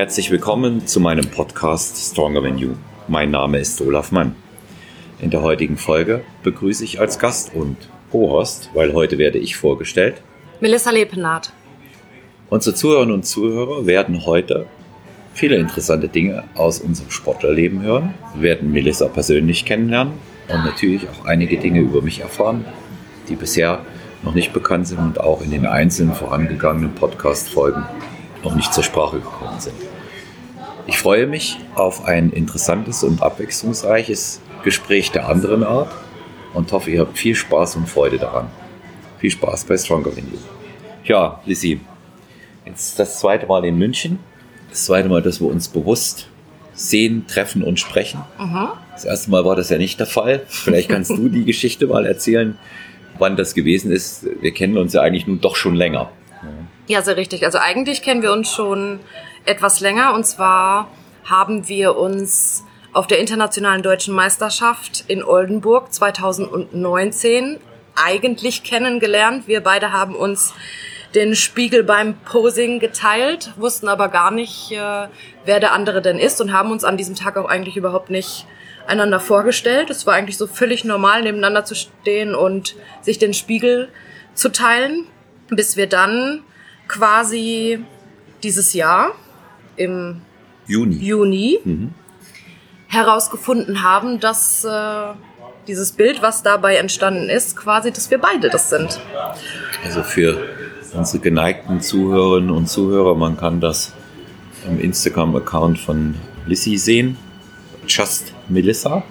Herzlich willkommen zu meinem Podcast Stronger Than You. Mein Name ist Olaf Mann. In der heutigen Folge begrüße ich als Gast und Co-Host, weil heute werde ich vorgestellt, Melissa Lepenath. Unsere Zuhörerinnen und Zuhörer werden heute viele interessante Dinge aus unserem Sportlerleben hören, werden Melissa persönlich kennenlernen und natürlich auch einige Dinge über mich erfahren, die bisher noch nicht bekannt sind und auch in den einzelnen vorangegangenen Podcast-Folgen noch nicht zur Sprache gekommen sind. Ich freue mich auf ein interessantes und abwechslungsreiches Gespräch der anderen Art und hoffe, ihr habt viel Spaß und Freude daran. Viel Spaß bei Stronger Than You. Ja, Lizzie, jetzt das zweite Mal in München. Das zweite Mal, dass wir uns bewusst sehen, treffen und sprechen. Mhm. Das erste Mal war das ja nicht der Fall. Vielleicht kannst du die Geschichte mal erzählen, wann das gewesen ist. Wir kennen uns ja eigentlich nun doch schon länger. Ja, sehr richtig. Also eigentlich kennen wir uns schon etwas länger. Und zwar haben wir uns auf der Internationalen Deutschen Meisterschaft in Oldenburg 2019 eigentlich kennengelernt. Wir beide haben uns den Spiegel beim Posing geteilt, wussten aber gar nicht, äh, wer der andere denn ist und haben uns an diesem Tag auch eigentlich überhaupt nicht einander vorgestellt. Es war eigentlich so völlig normal, nebeneinander zu stehen und sich den Spiegel zu teilen, bis wir dann quasi dieses Jahr im Juni, Juni mhm. herausgefunden haben, dass äh, dieses Bild, was dabei entstanden ist, quasi, dass wir beide das sind. Also für unsere geneigten Zuhörerinnen und Zuhörer, man kann das im Instagram-Account von Lissy sehen, Just Melissa.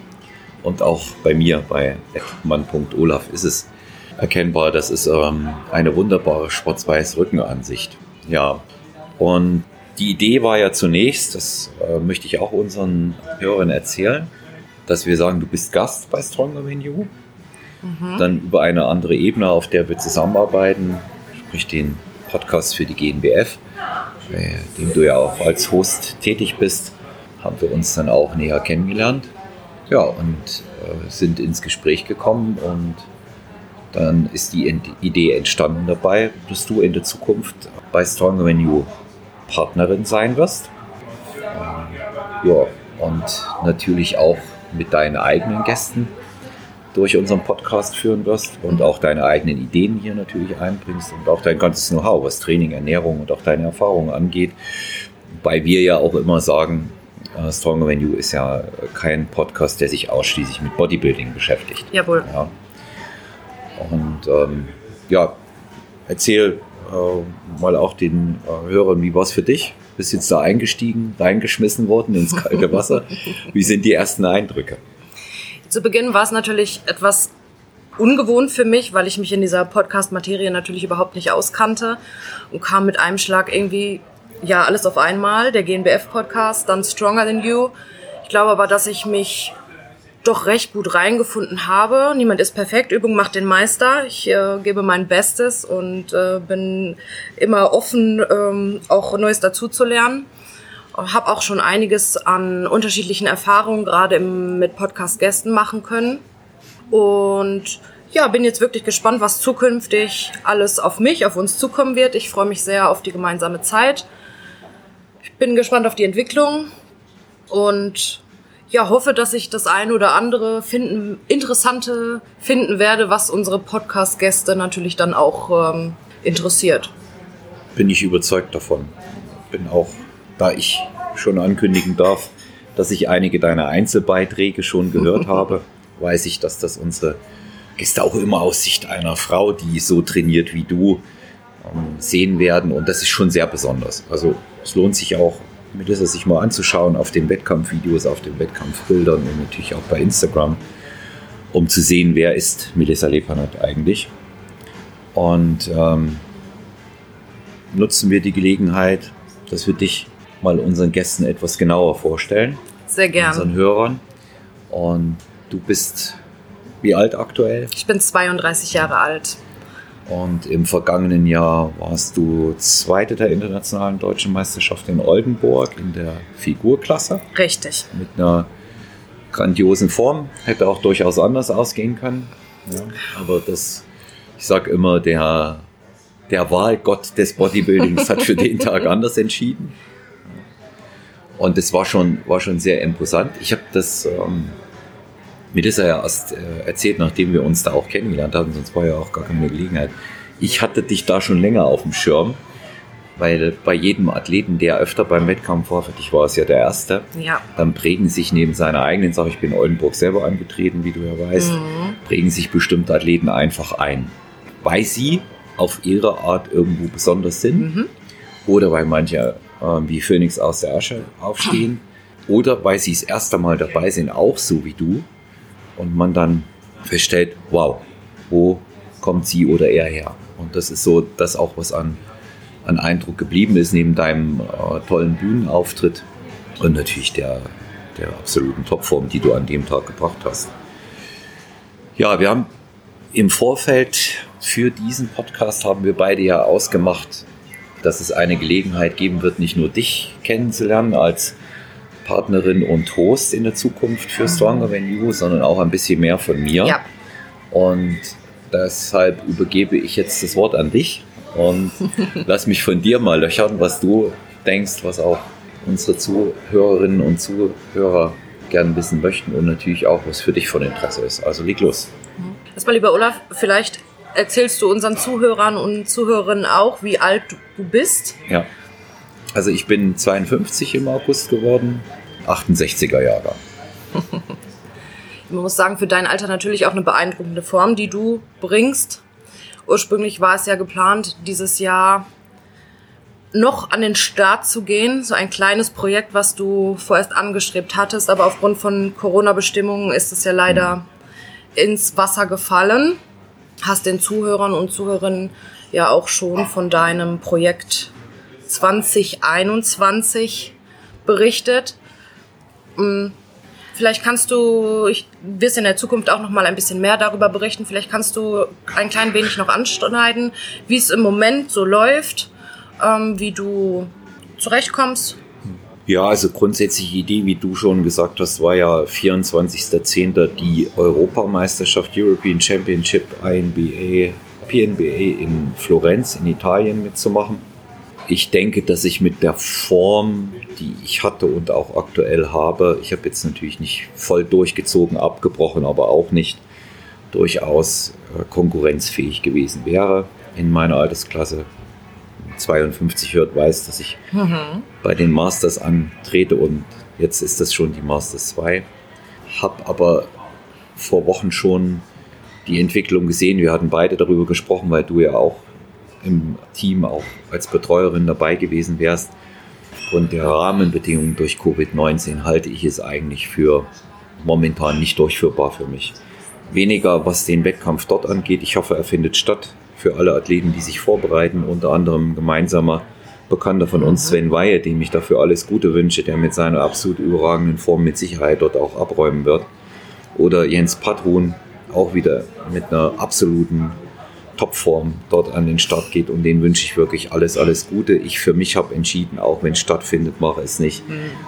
Und auch bei mir, bei mann.olaf, ist es erkennbar. Das ist ähm, eine wunderbare schwarz-weiß Rückenansicht. Ja, und die Idee war ja zunächst, das äh, möchte ich auch unseren Hörern erzählen, dass wir sagen, du bist Gast bei Stronger Than You. Mhm. Dann über eine andere Ebene, auf der wir zusammenarbeiten, sprich den Podcast für die GNBF, bei dem du ja auch als Host tätig bist, haben wir uns dann auch näher kennengelernt. Ja, und äh, sind ins Gespräch gekommen und dann ist die Idee entstanden dabei, dass du in der Zukunft bei Stronger Than You Partnerin sein wirst. Ähm, ja, und natürlich auch mit deinen eigenen Gästen durch unseren Podcast führen wirst und auch deine eigenen Ideen hier natürlich einbringst und auch dein ganzes Know-how, was Training, Ernährung und auch deine Erfahrungen angeht. Wobei wir ja auch immer sagen, uh, Stronger Than You ist ja kein Podcast, der sich ausschließlich mit Bodybuilding beschäftigt. Jawohl. Ja. Und ähm, ja, erzähl äh, mal auch den äh, Hörern, wie war es für dich? Bist jetzt da eingestiegen, reingeschmissen worden ins kalte Wasser? wie sind die ersten Eindrücke? Zu Beginn war es natürlich etwas ungewohnt für mich, weil ich mich in dieser Podcast-Materie natürlich überhaupt nicht auskannte und kam mit einem Schlag irgendwie, ja, alles auf einmal, der GNBF-Podcast, dann Stronger Than You. Ich glaube aber, dass ich mich doch recht gut reingefunden habe. Niemand ist perfekt, Übung macht den Meister. Ich äh, gebe mein Bestes und äh, bin immer offen, ähm, auch Neues dazuzulernen. Habe auch schon einiges an unterschiedlichen Erfahrungen gerade mit Podcast-Gästen machen können. Und ja, bin jetzt wirklich gespannt, was zukünftig alles auf mich, auf uns zukommen wird. Ich freue mich sehr auf die gemeinsame Zeit. Ich bin gespannt auf die Entwicklung und ja, hoffe, dass ich das ein oder andere finden, interessante finden werde, was unsere Podcast-Gäste natürlich dann auch ähm, interessiert. Bin ich überzeugt davon. Bin auch, da ich schon ankündigen darf, dass ich einige deiner Einzelbeiträge schon gehört habe, weiß ich, dass das unsere Gäste auch immer aus Sicht einer Frau, die so trainiert wie du, ähm, sehen werden. Und das ist schon sehr besonders. Also es lohnt sich auch Melissa sich mal anzuschauen auf den Wettkampfvideos, auf den Wettkampfbildern und natürlich auch bei Instagram, um zu sehen, wer ist Melissa Lepanat eigentlich. Und ähm, nutzen wir die Gelegenheit, dass wir dich mal unseren Gästen etwas genauer vorstellen. Sehr gerne. Unseren Hörern. Und du bist wie alt aktuell? Ich bin 32 Jahre alt. Und im vergangenen Jahr warst du Zweite der internationalen deutschen Meisterschaft in Oldenburg in der Figurklasse. Richtig. Mit einer grandiosen Form. Hätte auch durchaus anders ausgehen können. Ja, aber das, ich sag immer, der, der Wahlgott des Bodybuildings hat für den Tag anders entschieden. Und das war schon, war schon sehr imposant. Ich habe das ähm, Melissa ja erst äh, erzählt, nachdem wir uns da auch kennengelernt haben, sonst war ja auch gar keine Gelegenheit. Ich hatte dich da schon länger auf dem Schirm, weil bei jedem Athleten, der öfter beim Wettkampf war, für dich war es ja der erste, Ja. dann prägen sich neben seiner eigenen Sache, ich bin in Oldenburg selber angetreten, wie du ja weißt, Mhm. prägen sich bestimmte Athleten einfach ein, weil sie auf ihre Art irgendwo besonders sind Mhm. oder weil manche ähm, wie Phönix aus der Asche aufstehen oder weil sie das erste Mal dabei sind, auch so wie du und man dann feststellt, wow, wo kommt sie oder er her? Und das ist so das auch, was an, an Eindruck geblieben ist, neben deinem äh, tollen Bühnenauftritt und natürlich der, der absoluten Topform, die du an dem Tag gebracht hast. Ja, wir haben im Vorfeld für diesen Podcast haben wir beide ja ausgemacht, dass es eine Gelegenheit geben wird, nicht nur dich kennenzulernen als Partnerin und Host in der Zukunft für Stronger Than You, sondern auch ein bisschen mehr von mir. Ja. Und deshalb übergebe ich jetzt das Wort an dich und lass mich von dir mal löchern, was du denkst, was auch unsere Zuhörerinnen und Zuhörer gern wissen möchten und natürlich auch, was für dich von Interesse ist. Also leg los. Erstmal, lieber Olaf, vielleicht erzählst du unseren Zuhörern und Zuhörerinnen auch, wie alt du bist. Ja. Also ich bin 52 im August geworden, 68er Jahre. Man muss sagen, für dein Alter natürlich auch eine beeindruckende Form, die du bringst. Ursprünglich war es ja geplant, dieses Jahr noch an den Start zu gehen. So ein kleines Projekt, was du vorerst angestrebt hattest, aber aufgrund von Corona-Bestimmungen ist es ja leider ins Wasser gefallen. Hast den Zuhörern und Zuhörerinnen ja auch schon von deinem Projekt 2021 berichtet. Vielleicht kannst du, ich wirst in der Zukunft auch noch mal ein bisschen mehr darüber berichten. Vielleicht kannst du ein klein wenig noch anschneiden, wie es im Moment so läuft, ähm, wie du zurechtkommst. Ja, also grundsätzliche Idee, wie du schon gesagt hast, war ja 24.10. die Europameisterschaft European Championship INBA, PNBA in Florenz in Italien mitzumachen. Ich denke, dass ich mit der Form, die ich hatte und auch aktuell habe, ich habe jetzt natürlich nicht voll durchgezogen, abgebrochen, aber auch nicht durchaus äh, konkurrenzfähig gewesen wäre in meiner Altersklasse. 52 hört, weiß, dass ich bei den Masters antrete und jetzt ist das schon die Masters 2. Hab aber vor Wochen schon die Entwicklung gesehen. Wir hatten beide darüber gesprochen, weil du ja auch im Team auch als Betreuerin dabei gewesen wärst. Aufgrund der Rahmenbedingungen durch Covid-19 halte ich es eigentlich für momentan nicht durchführbar für mich. Weniger was den Wettkampf dort angeht. Ich hoffe, er findet statt für alle Athleten, die sich vorbereiten. Unter anderem gemeinsamer Bekannter von uns, Sven Weihe, dem ich dafür alles Gute wünsche, der mit seiner absolut überragenden Form mit Sicherheit dort auch abräumen wird. Oder Jens Patrun, auch wieder mit einer absoluten Topform dort an den Start geht und den wünsche ich wirklich alles, alles Gute. Ich für mich habe entschieden, auch wenn es stattfindet, mache es nicht.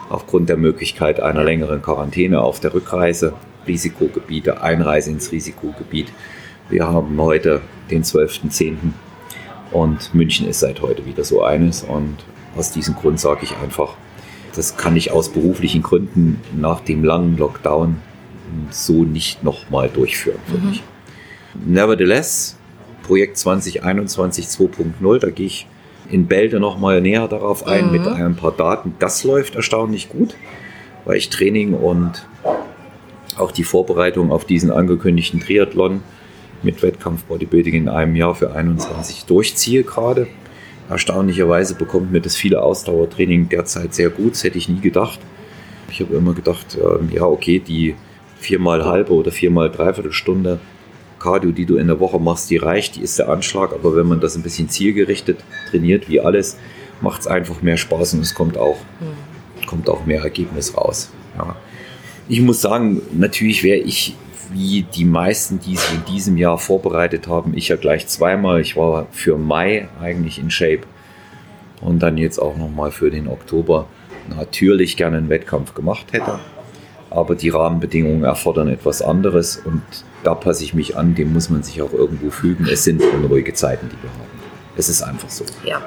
Aufgrund der Möglichkeit einer längeren Quarantäne auf der Rückreise, Risikogebiete, Einreise ins Risikogebiet. Wir haben heute den 12.10. und München ist seit heute wieder so eines und aus diesem Grund sage ich einfach, das kann ich aus beruflichen Gründen nach dem langen Lockdown so nicht nochmal durchführen für mich. Nevertheless, Projekt 2021 2.0, da gehe ich in Bälde nochmal näher darauf ein Mhm. mit ein paar Daten. Das läuft erstaunlich gut, weil ich Training und auch die Vorbereitung auf diesen angekündigten Triathlon mit Wettkampf Bodybuilding in einem Jahr für 21 durchziehe gerade. Erstaunlicherweise bekommt mir das viele Ausdauertraining derzeit sehr gut, das hätte ich nie gedacht. Ich habe immer gedacht, ähm, ja okay, die viermal halbe oder viermal dreiviertel Stunde Cardio, die du in der Woche machst, die reicht, die ist der Anschlag, aber wenn man das ein bisschen zielgerichtet trainiert, wie alles, macht es einfach mehr Spaß und es kommt auch, kommt auch mehr Ergebnis raus. Ja. Ich muss sagen, natürlich wäre ich wie die meisten, die sich in diesem Jahr vorbereitet haben, ich ja gleich zweimal. Ich war für Mai eigentlich in Shape und dann jetzt auch nochmal für den Oktober natürlich gerne einen Wettkampf gemacht hätte. Aber die Rahmenbedingungen erfordern etwas anderes und da passe ich mich an, dem muss man sich auch irgendwo fügen. Es sind unruhige Zeiten, die wir haben. Es ist einfach so. Ja.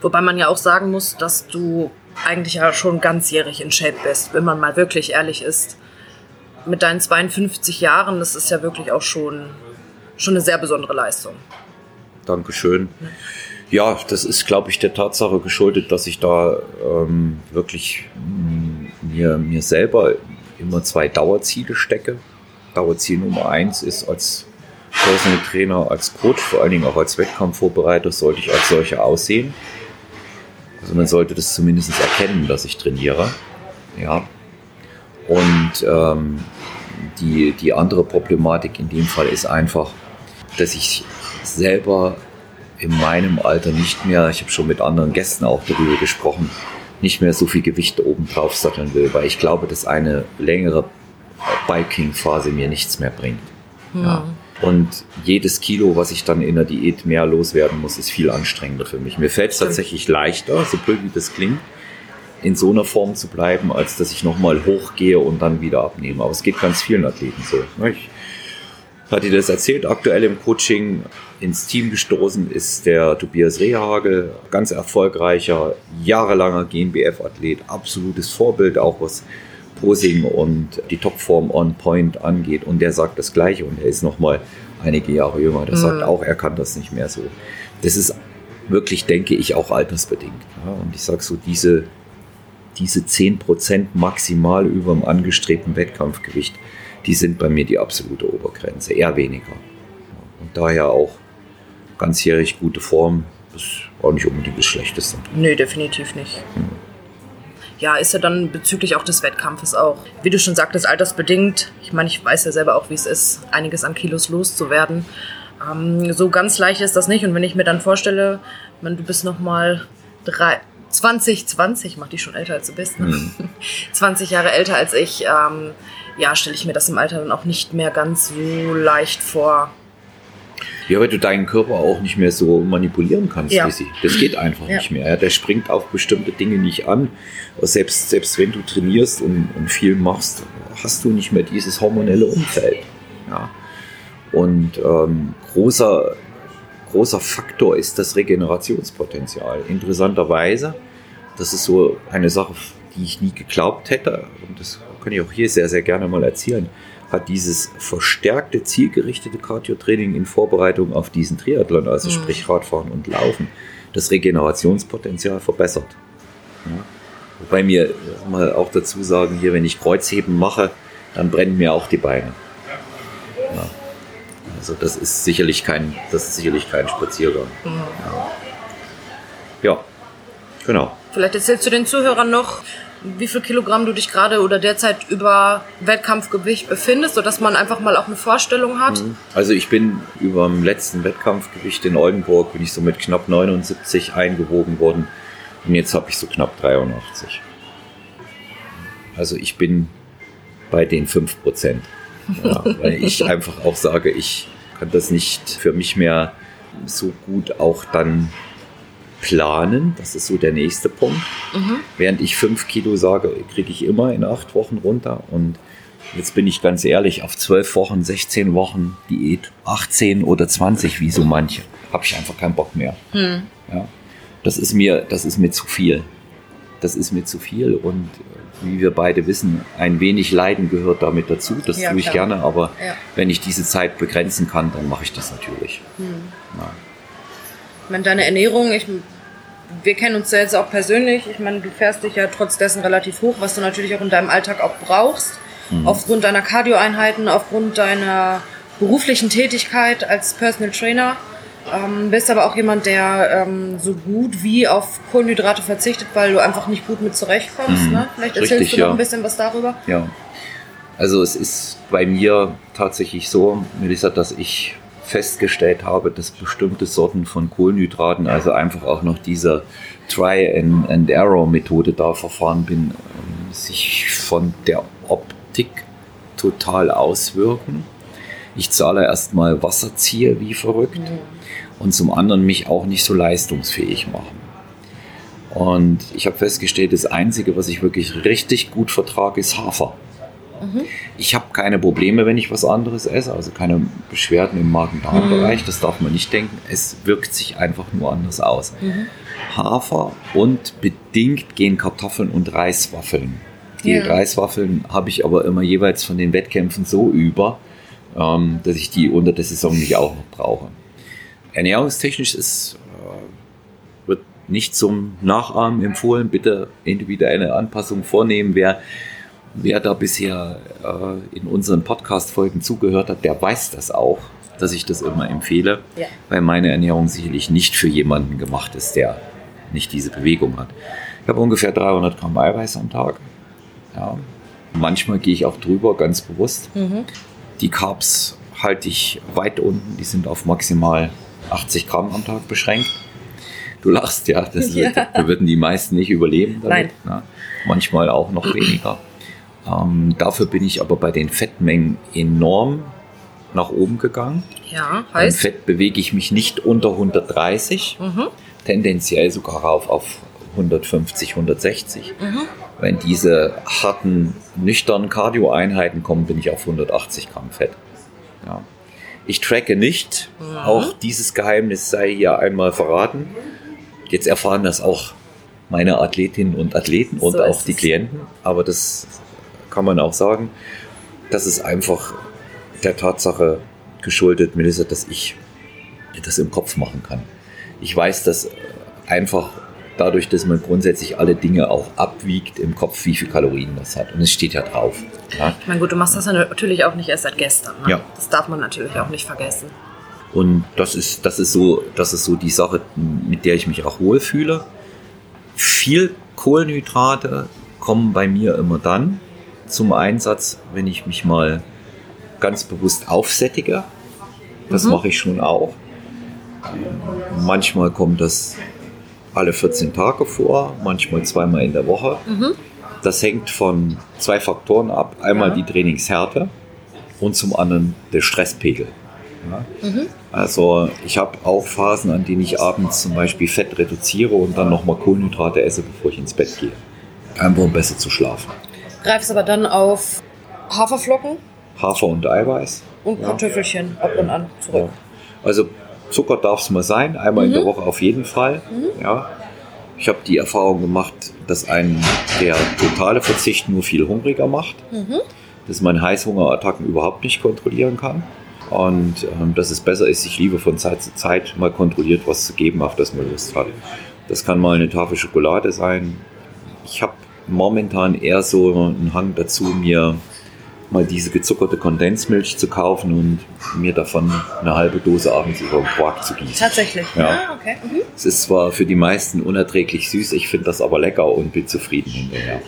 Wobei man ja auch sagen muss, dass du eigentlich ja schon ganzjährig in Shape bist, wenn man mal wirklich ehrlich ist. Mit deinen 52 Jahren, das ist ja wirklich auch schon, schon eine sehr besondere Leistung. Dankeschön. Ja, das ist, glaube ich, der Tatsache geschuldet, dass ich da ähm, wirklich mm, mir, mir selber immer zwei Dauerziele stecke. Dauerziel Nummer eins ist als Personal Trainer, als Coach, vor allen Dingen auch als Wettkampfvorbereiter, sollte ich als solcher aussehen. Also man sollte das zumindest erkennen, dass ich trainiere. Ja. Und ähm, die, die andere Problematik in dem Fall ist einfach, dass ich selber in meinem Alter nicht mehr, ich habe schon mit anderen Gästen auch darüber gesprochen, nicht mehr so viel Gewicht oben drauf satteln will, weil ich glaube, dass eine längere Biking-Phase mir nichts mehr bringt. Hm. Ja. Und jedes Kilo, was ich dann in der Diät mehr loswerden muss, ist viel anstrengender für mich. Mir fällt es tatsächlich leichter, so blöd wie das klingt, in so einer Form zu bleiben, als dass ich nochmal hochgehe und dann wieder abnehme. Aber es geht ganz vielen Athleten so. Ich hatte das erzählt, aktuell im Coaching ins Team gestoßen ist der Tobias Rehagel, ganz erfolgreicher, jahrelanger GmbF-Athlet, absolutes Vorbild, auch was Posing und die Topform on Point angeht. Und der sagt das Gleiche und er ist nochmal einige Jahre jünger. Der mhm. sagt auch, er kann das nicht mehr so. Das ist wirklich, denke ich, auch altersbedingt. Ja, und ich sage so, diese, diese 10% maximal über dem angestrebten Wettkampfgewicht, die sind bei mir die absolute Obergrenze, eher weniger. Und daher auch ganzjährig gute Form ist auch nicht unbedingt das Schlechteste. Nee, definitiv nicht. Hm ja, ist ja dann bezüglich auch des Wettkampfes auch, wie du schon sagtest, altersbedingt. Ich meine, ich weiß ja selber auch, wie es ist, einiges an Kilos loszuwerden. Ähm, so ganz leicht ist das nicht. Und wenn ich mir dann vorstelle, man, du bist noch mal drei, 20, 20, mach dich schon älter als du bist, ne? Mhm. 20 Jahre älter als ich, ähm, ja, stelle ich mir das im Alter dann auch nicht mehr ganz so leicht vor. Ja, weil du deinen Körper auch nicht mehr so manipulieren kannst, ja. Lizzie. Das geht einfach ja. nicht mehr. Ja, der springt auf bestimmte Dinge nicht an. Selbst, selbst wenn du trainierst und, und viel machst, hast du nicht mehr dieses hormonelle Umfeld. Ja. Und ähm, großer, großer Faktor ist das Regenerationspotenzial. Interessanterweise, das ist so eine Sache, die ich nie geglaubt hätte, und das kann ich auch hier sehr, sehr gerne mal erzählen hat dieses verstärkte, zielgerichtete Cardio-Training in Vorbereitung auf diesen Triathlon, also mhm. sprich Radfahren und Laufen, das Regenerationspotenzial verbessert. Ja. Wobei mir mal auch dazu sagen, hier, wenn ich Kreuzheben mache, dann brennen mir auch die Beine. Also das ist sicherlich kein, das ist sicherlich kein Spaziergang. Mhm. Ja. ja, genau. Vielleicht erzählst du den Zuhörern noch, wie viel Kilogramm du dich gerade oder derzeit über Wettkampfgewicht befindest, sodass man einfach mal auch eine Vorstellung hat? Mhm. Also ich bin über dem letzten Wettkampfgewicht in Oldenburg, bin ich so mit knapp 79 eingewogen worden und jetzt habe ich so knapp 83. Also ich bin bei den 5 Prozent. Ja, weil ich einfach auch sage, ich kann das nicht für mich mehr so gut auch dann planen. Das ist so der nächste Punkt. Mhm. Während ich fünf Kilo sage, kriege ich immer in acht Wochen runter. Und jetzt bin ich ganz ehrlich, auf zwölf Wochen, 16 Wochen Diät, 18 oder 20, wie so manche, habe ich einfach keinen Bock mehr. Mhm. Ja, das ist mir, das ist mir zu viel. Das ist mir zu viel und wie wir beide wissen, ein wenig Leiden gehört damit dazu. Das ja, tue ich klar. gerne, aber ja. wenn ich diese Zeit begrenzen kann, dann mache ich das natürlich. Mhm. Ja. Ich meine, deine Ernährung, ich wir kennen uns ja jetzt auch persönlich. Ich meine, du fährst dich ja trotz dessen relativ hoch, was du natürlich auch in deinem Alltag auch brauchst. Mhm. Aufgrund deiner Cardio-Einheiten, aufgrund deiner beruflichen Tätigkeit als Personal Trainer. Ähm, bist aber auch jemand, der ähm, so gut wie auf Kohlenhydrate verzichtet, weil du einfach nicht gut mit zurechtkommst. Mhm. Ne? Vielleicht erzählst Richtig, du noch ja. ein bisschen was darüber. Ja. Also es ist bei mir tatsächlich so, Melissa, dass ich festgestellt habe, dass bestimmte Sorten von Kohlenhydraten, also einfach auch noch dieser Try-and-Error-Methode da verfahren bin, ähm, sich von der Optik total auswirken. Ich zahle erstmal Wasser ziehe wie verrückt mhm. Und zum anderen mich auch nicht so leistungsfähig machen. Und ich habe festgestellt, das Einzige, was ich wirklich richtig gut vertrage, ist Hafer. Ich habe keine Probleme, wenn ich was anderes esse, also keine Beschwerden im Magen-Darm-Bereich, das darf man nicht denken. Es wirkt sich einfach nur anders aus. Hafer und bedingt gehen Kartoffeln und Reiswaffeln. Die Ja. Reiswaffeln habe ich aber immer jeweils von den Wettkämpfen so über, ähm, dass ich die unter der Saison nicht auch noch brauche. Ernährungstechnisch ist, äh, wird nicht zum Nachahmen empfohlen. Bitte individuelle Anpassungen vornehmen. Wer, wer da bisher äh, in unseren Podcast-Folgen zugehört hat, der weiß das auch, dass ich das immer empfehle, Ja. weil meine Ernährung sicherlich nicht für jemanden gemacht ist, der nicht diese Bewegung hat. Ich habe ungefähr 300 Gramm Eiweiß am Tag. Ja. Manchmal gehe ich auch drüber, ganz bewusst. Die Carbs halte ich weit unten, die sind auf maximal 80 Gramm am Tag beschränkt. Du lachst, ja, das Ja. da würden die meisten nicht überleben. Damit, ne? Manchmal auch noch weniger. Ähm, dafür bin ich aber bei den Fettmengen enorm nach oben gegangen. Ja, Beim heißt. Fett bewege ich mich nicht unter 130, Mhm. tendenziell sogar auf, auf 150, 160. Mhm. Wenn diese harten, nüchternen Cardio-Einheiten kommen, bin ich auf 180 Gramm Fett. Ja. Ich tracke nicht. Mhm. Auch dieses Geheimnis sei hier einmal verraten. Jetzt erfahren das auch meine Athletinnen und Athleten und So auch ist die es. Klienten. Aber das kann man auch sagen. Das ist einfach der Tatsache geschuldet, Melissa, dass ich das im Kopf machen kann. Ich weiß, dass einfach dadurch, dass man grundsätzlich alle Dinge auch abwiegt im Kopf, wie viel Kalorien das hat. Und es steht ja drauf. Ja? Ich meine, gut, du machst das natürlich auch nicht erst seit gestern. Ne? Ja. Das darf man natürlich auch nicht vergessen. Und das ist, das ist so, das ist so die Sache, mit der ich mich auch wohlfühle. Viel Kohlenhydrate kommen bei mir immer dann zum Einsatz, wenn ich mich mal ganz bewusst aufsättige. Das mache ich schon auch. Manchmal kommt das alle 14 Tage vor, manchmal zweimal in der Woche. Das hängt von zwei Faktoren ab. Einmal Ja. die Trainingshärte und zum anderen der Stresspegel. Ja. Also ich habe auch Phasen, an denen ich abends zum Beispiel Fett reduziere und dann nochmal Kohlenhydrate esse, bevor ich ins Bett gehe. Einfach um besser zu schlafen. Greifst aber dann auf Haferflocken Hafer und Eiweiß. und Ja. Kartoffelchen ab und an zurück. Also Zucker darf es mal sein, einmal in der Woche auf jeden Fall. Ja. Ich habe die Erfahrung gemacht, dass einen der totale Verzicht nur viel hungriger macht, dass man Heißhungerattacken überhaupt nicht kontrollieren kann und ähm, dass es besser ist, sich lieber von Zeit zu Zeit mal kontrolliert was zu geben, auf das man Lust hat. Das kann mal eine Tafel Schokolade sein. Ich habe momentan eher so einen Hang dazu, mir mal diese gezuckerte Kondensmilch zu kaufen und mir davon eine halbe Dose abends über den Quark zu gießen. Tatsächlich. Ja. Ah, okay. Mhm. Es ist zwar für die meisten unerträglich süß, ich finde das aber lecker und bin zufrieden hinterher.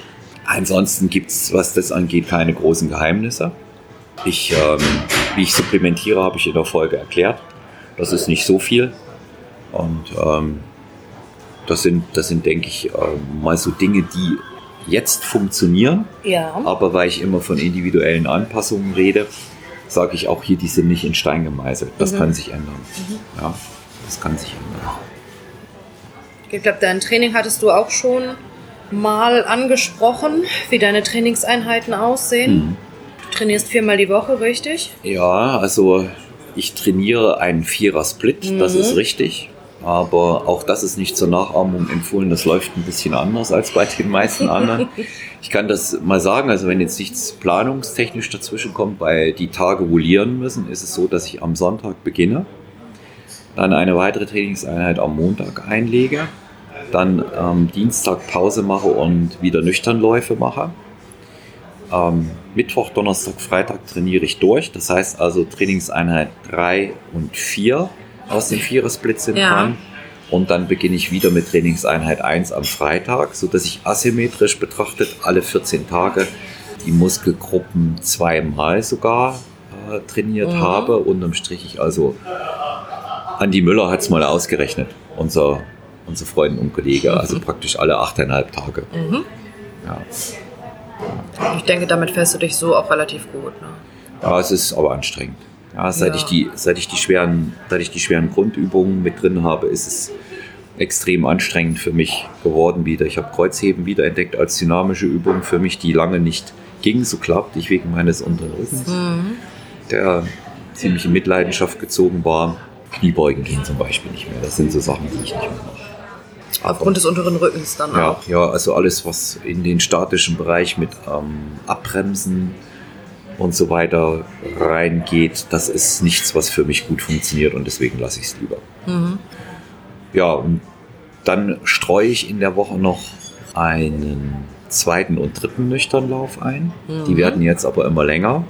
Ansonsten gibt es, was das angeht, keine großen Geheimnisse. Ich, ähm, wie ich supplementiere, habe ich in der Folge erklärt. Das ist nicht so viel. Und ähm, das sind, das sind, denke ich, ähm, mal so Dinge, die jetzt funktionieren. Ja. Aber weil ich immer von individuellen Anpassungen rede, sage ich auch hier, die sind nicht in Stein gemeißelt. Das kann sich ändern. Ja, das kann sich ändern. Ich glaube, dein Training hattest du auch schon mal angesprochen, wie deine Trainingseinheiten aussehen. Du trainierst viermal die Woche, richtig? Ja, also ich trainiere einen Vierer-Split, das ist richtig. Aber auch das ist nicht zur Nachahmung empfohlen. Das läuft ein bisschen anders als bei den meisten anderen. Ich kann das mal sagen, also wenn jetzt nichts planungstechnisch dazwischen kommt, weil die Tage rollieren müssen, ist es so, dass ich am Sonntag beginne, dann eine weitere Trainingseinheit am Montag einlege, dann am Dienstag Pause mache und wieder Nüchternläufe mache. Ähm, Mittwoch, Donnerstag, Freitag trainiere ich durch. Das heißt also Trainingseinheit 3 und 4 aus dem Vierer-Split sind Ja. dran. Und dann beginne ich wieder mit Trainingseinheit 1 am Freitag, sodass ich asymmetrisch betrachtet alle 14 Tage die Muskelgruppen zweimal sogar äh, trainiert Mhm. habe. Unterm Strich ich also, Andi Müller hat es mal ausgerechnet, unser, unser Freund und Kollege, also praktisch alle 8,5 Tage. Ja. Ich denke, damit fährst du dich so auch relativ gut. Ne? Ja, es ist aber anstrengend. Ja, seit, Ja. Ich die, seit, ich die schweren, seit ich die schweren Grundübungen mit drin habe, ist es extrem anstrengend für mich geworden wieder. Ich habe Kreuzheben wieder entdeckt als dynamische Übung für mich, die lange nicht ging, so glaubte ich, wegen meines unteren Rückens, der ziemlich in Mitleidenschaft gezogen war. Kniebeugen gehen zum Beispiel nicht mehr. Das sind so Sachen, die ich nicht mehr mache. Aufgrund des unteren Rückens dann Ja, auch. ja, also alles, was in den statischen Bereich mit ähm, Abbremsen und so weiter reingeht, das ist nichts, was für mich gut funktioniert und deswegen lasse ich es lieber. Ja, und dann streue ich in der Woche noch einen zweiten und dritten Nüchternlauf ein. Die werden jetzt aber immer länger.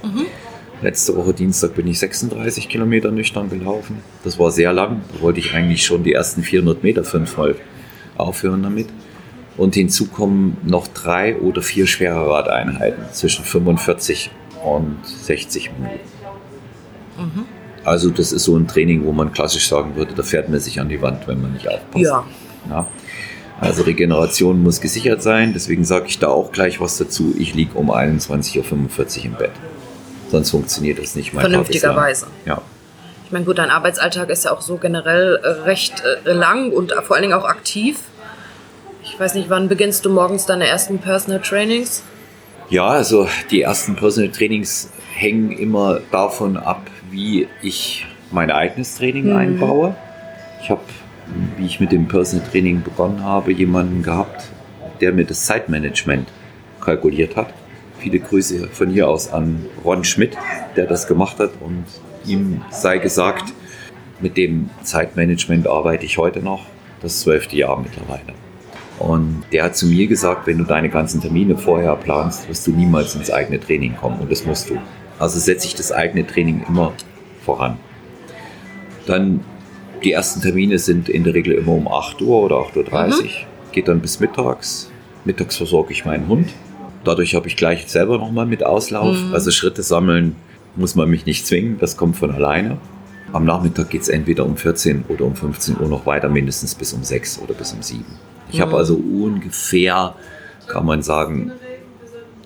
Letzte Woche Dienstag bin ich 36 Kilometer nüchtern gelaufen. Das war sehr lang. Da wollte ich eigentlich schon die ersten 400 Meter fünfmal aufhören damit. Und hinzu kommen noch drei oder vier schwere Radeinheiten zwischen 45 und 60 Minuten. Also das ist so ein Training, wo man klassisch sagen würde, da fährt man sich an die Wand, wenn man nicht aufpasst. Ja. Ja. Also Regeneration muss gesichert sein, deswegen sage ich da auch gleich was dazu. Ich liege um 21.45 Uhr im Bett. Sonst funktioniert das nicht. mein. Vernünftigerweise. Ja. Ich meine, gut, dein Arbeitsalltag ist ja auch so generell äh, recht äh, lang und vor allen Dingen auch aktiv. Ich weiß nicht, wann beginnst du morgens deine ersten Personal Trainings? Ja, also die ersten Personal Trainings hängen immer davon ab, wie ich mein eigenes Training einbaue. Ich habe, wie ich mit dem Personal Training begonnen habe, jemanden gehabt, der mir das Zeitmanagement kalkuliert hat. Viele Grüße von hier aus an Ron Schmidt, der das gemacht hat und ihm sei gesagt, mit dem Zeitmanagement arbeite ich heute noch, das zwölfte Jahr mittlerweile. Und der hat zu mir gesagt, wenn du deine ganzen Termine vorher planst, wirst du niemals ins eigene Training kommen. Und das musst du. Also setze ich das eigene Training immer voran. Dann die ersten Termine sind in der Regel immer um 8 Uhr oder 8.30 Uhr. Geht dann bis mittags. Mittags versorge ich meinen Hund. Dadurch habe ich gleich selber nochmal mit Auslauf. Also Schritte sammeln muss man mich nicht zwingen. Das kommt von alleine. Am Nachmittag geht es entweder um 14 oder um 15 Uhr noch weiter, mindestens bis um 6 oder bis um 7. Ich habe also ungefähr, kann man sagen,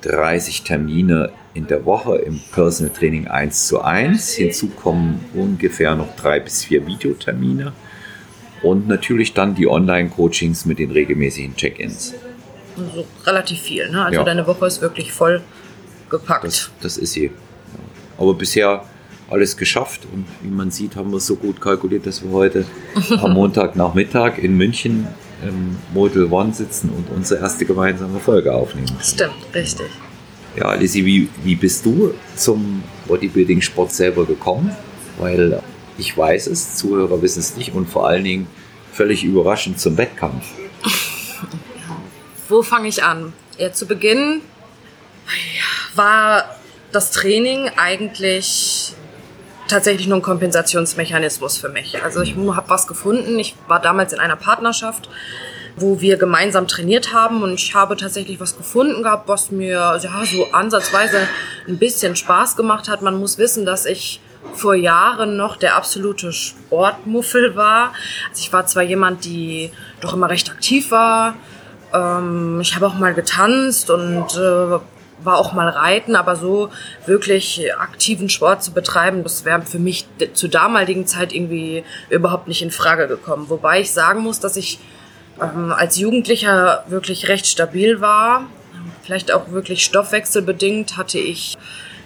30 Termine in der Woche im Personal Training 1 zu 1. Hinzu kommen ungefähr noch drei bis vier Videotermine. Und natürlich dann die Online-Coachings mit den regelmäßigen Check-ins. Also relativ viel, ne? Also Ja. deine Woche ist wirklich voll gepackt. Das, das ist sie. Aber bisher alles geschafft und wie man sieht, haben wir es so gut kalkuliert, dass wir heute am Montagnachmittag in München im Model One sitzen und unsere erste gemeinsame Folge aufnehmen. Stimmt, richtig. Ja, Lizzie, wie, wie bist du zum Bodybuilding-Sport selber gekommen? Weil ich weiß es, Zuhörer wissen es nicht und vor allen Dingen völlig überraschend zum Wettkampf. Wo fange ich an? Ja, zu Beginn war das Training eigentlich tatsächlich nur ein Kompensationsmechanismus für mich. Also ich habe was gefunden. Ich war damals in einer Partnerschaft, wo wir gemeinsam trainiert haben und ich habe tatsächlich was gefunden gehabt, was mir ja so ansatzweise ein bisschen Spaß gemacht hat. Man muss wissen, dass ich vor Jahren noch der absolute Sportmuffel war. Also ich war zwar jemand, die doch immer recht aktiv war. Ähm, ich habe auch mal getanzt und äh, war auch mal reiten, aber so wirklich aktiven Sport zu betreiben, das wäre für mich zur damaligen Zeit irgendwie überhaupt nicht in Frage gekommen. Wobei ich sagen muss, dass ich ähm, als Jugendlicher wirklich recht stabil war. Vielleicht auch wirklich stoffwechselbedingt hatte ich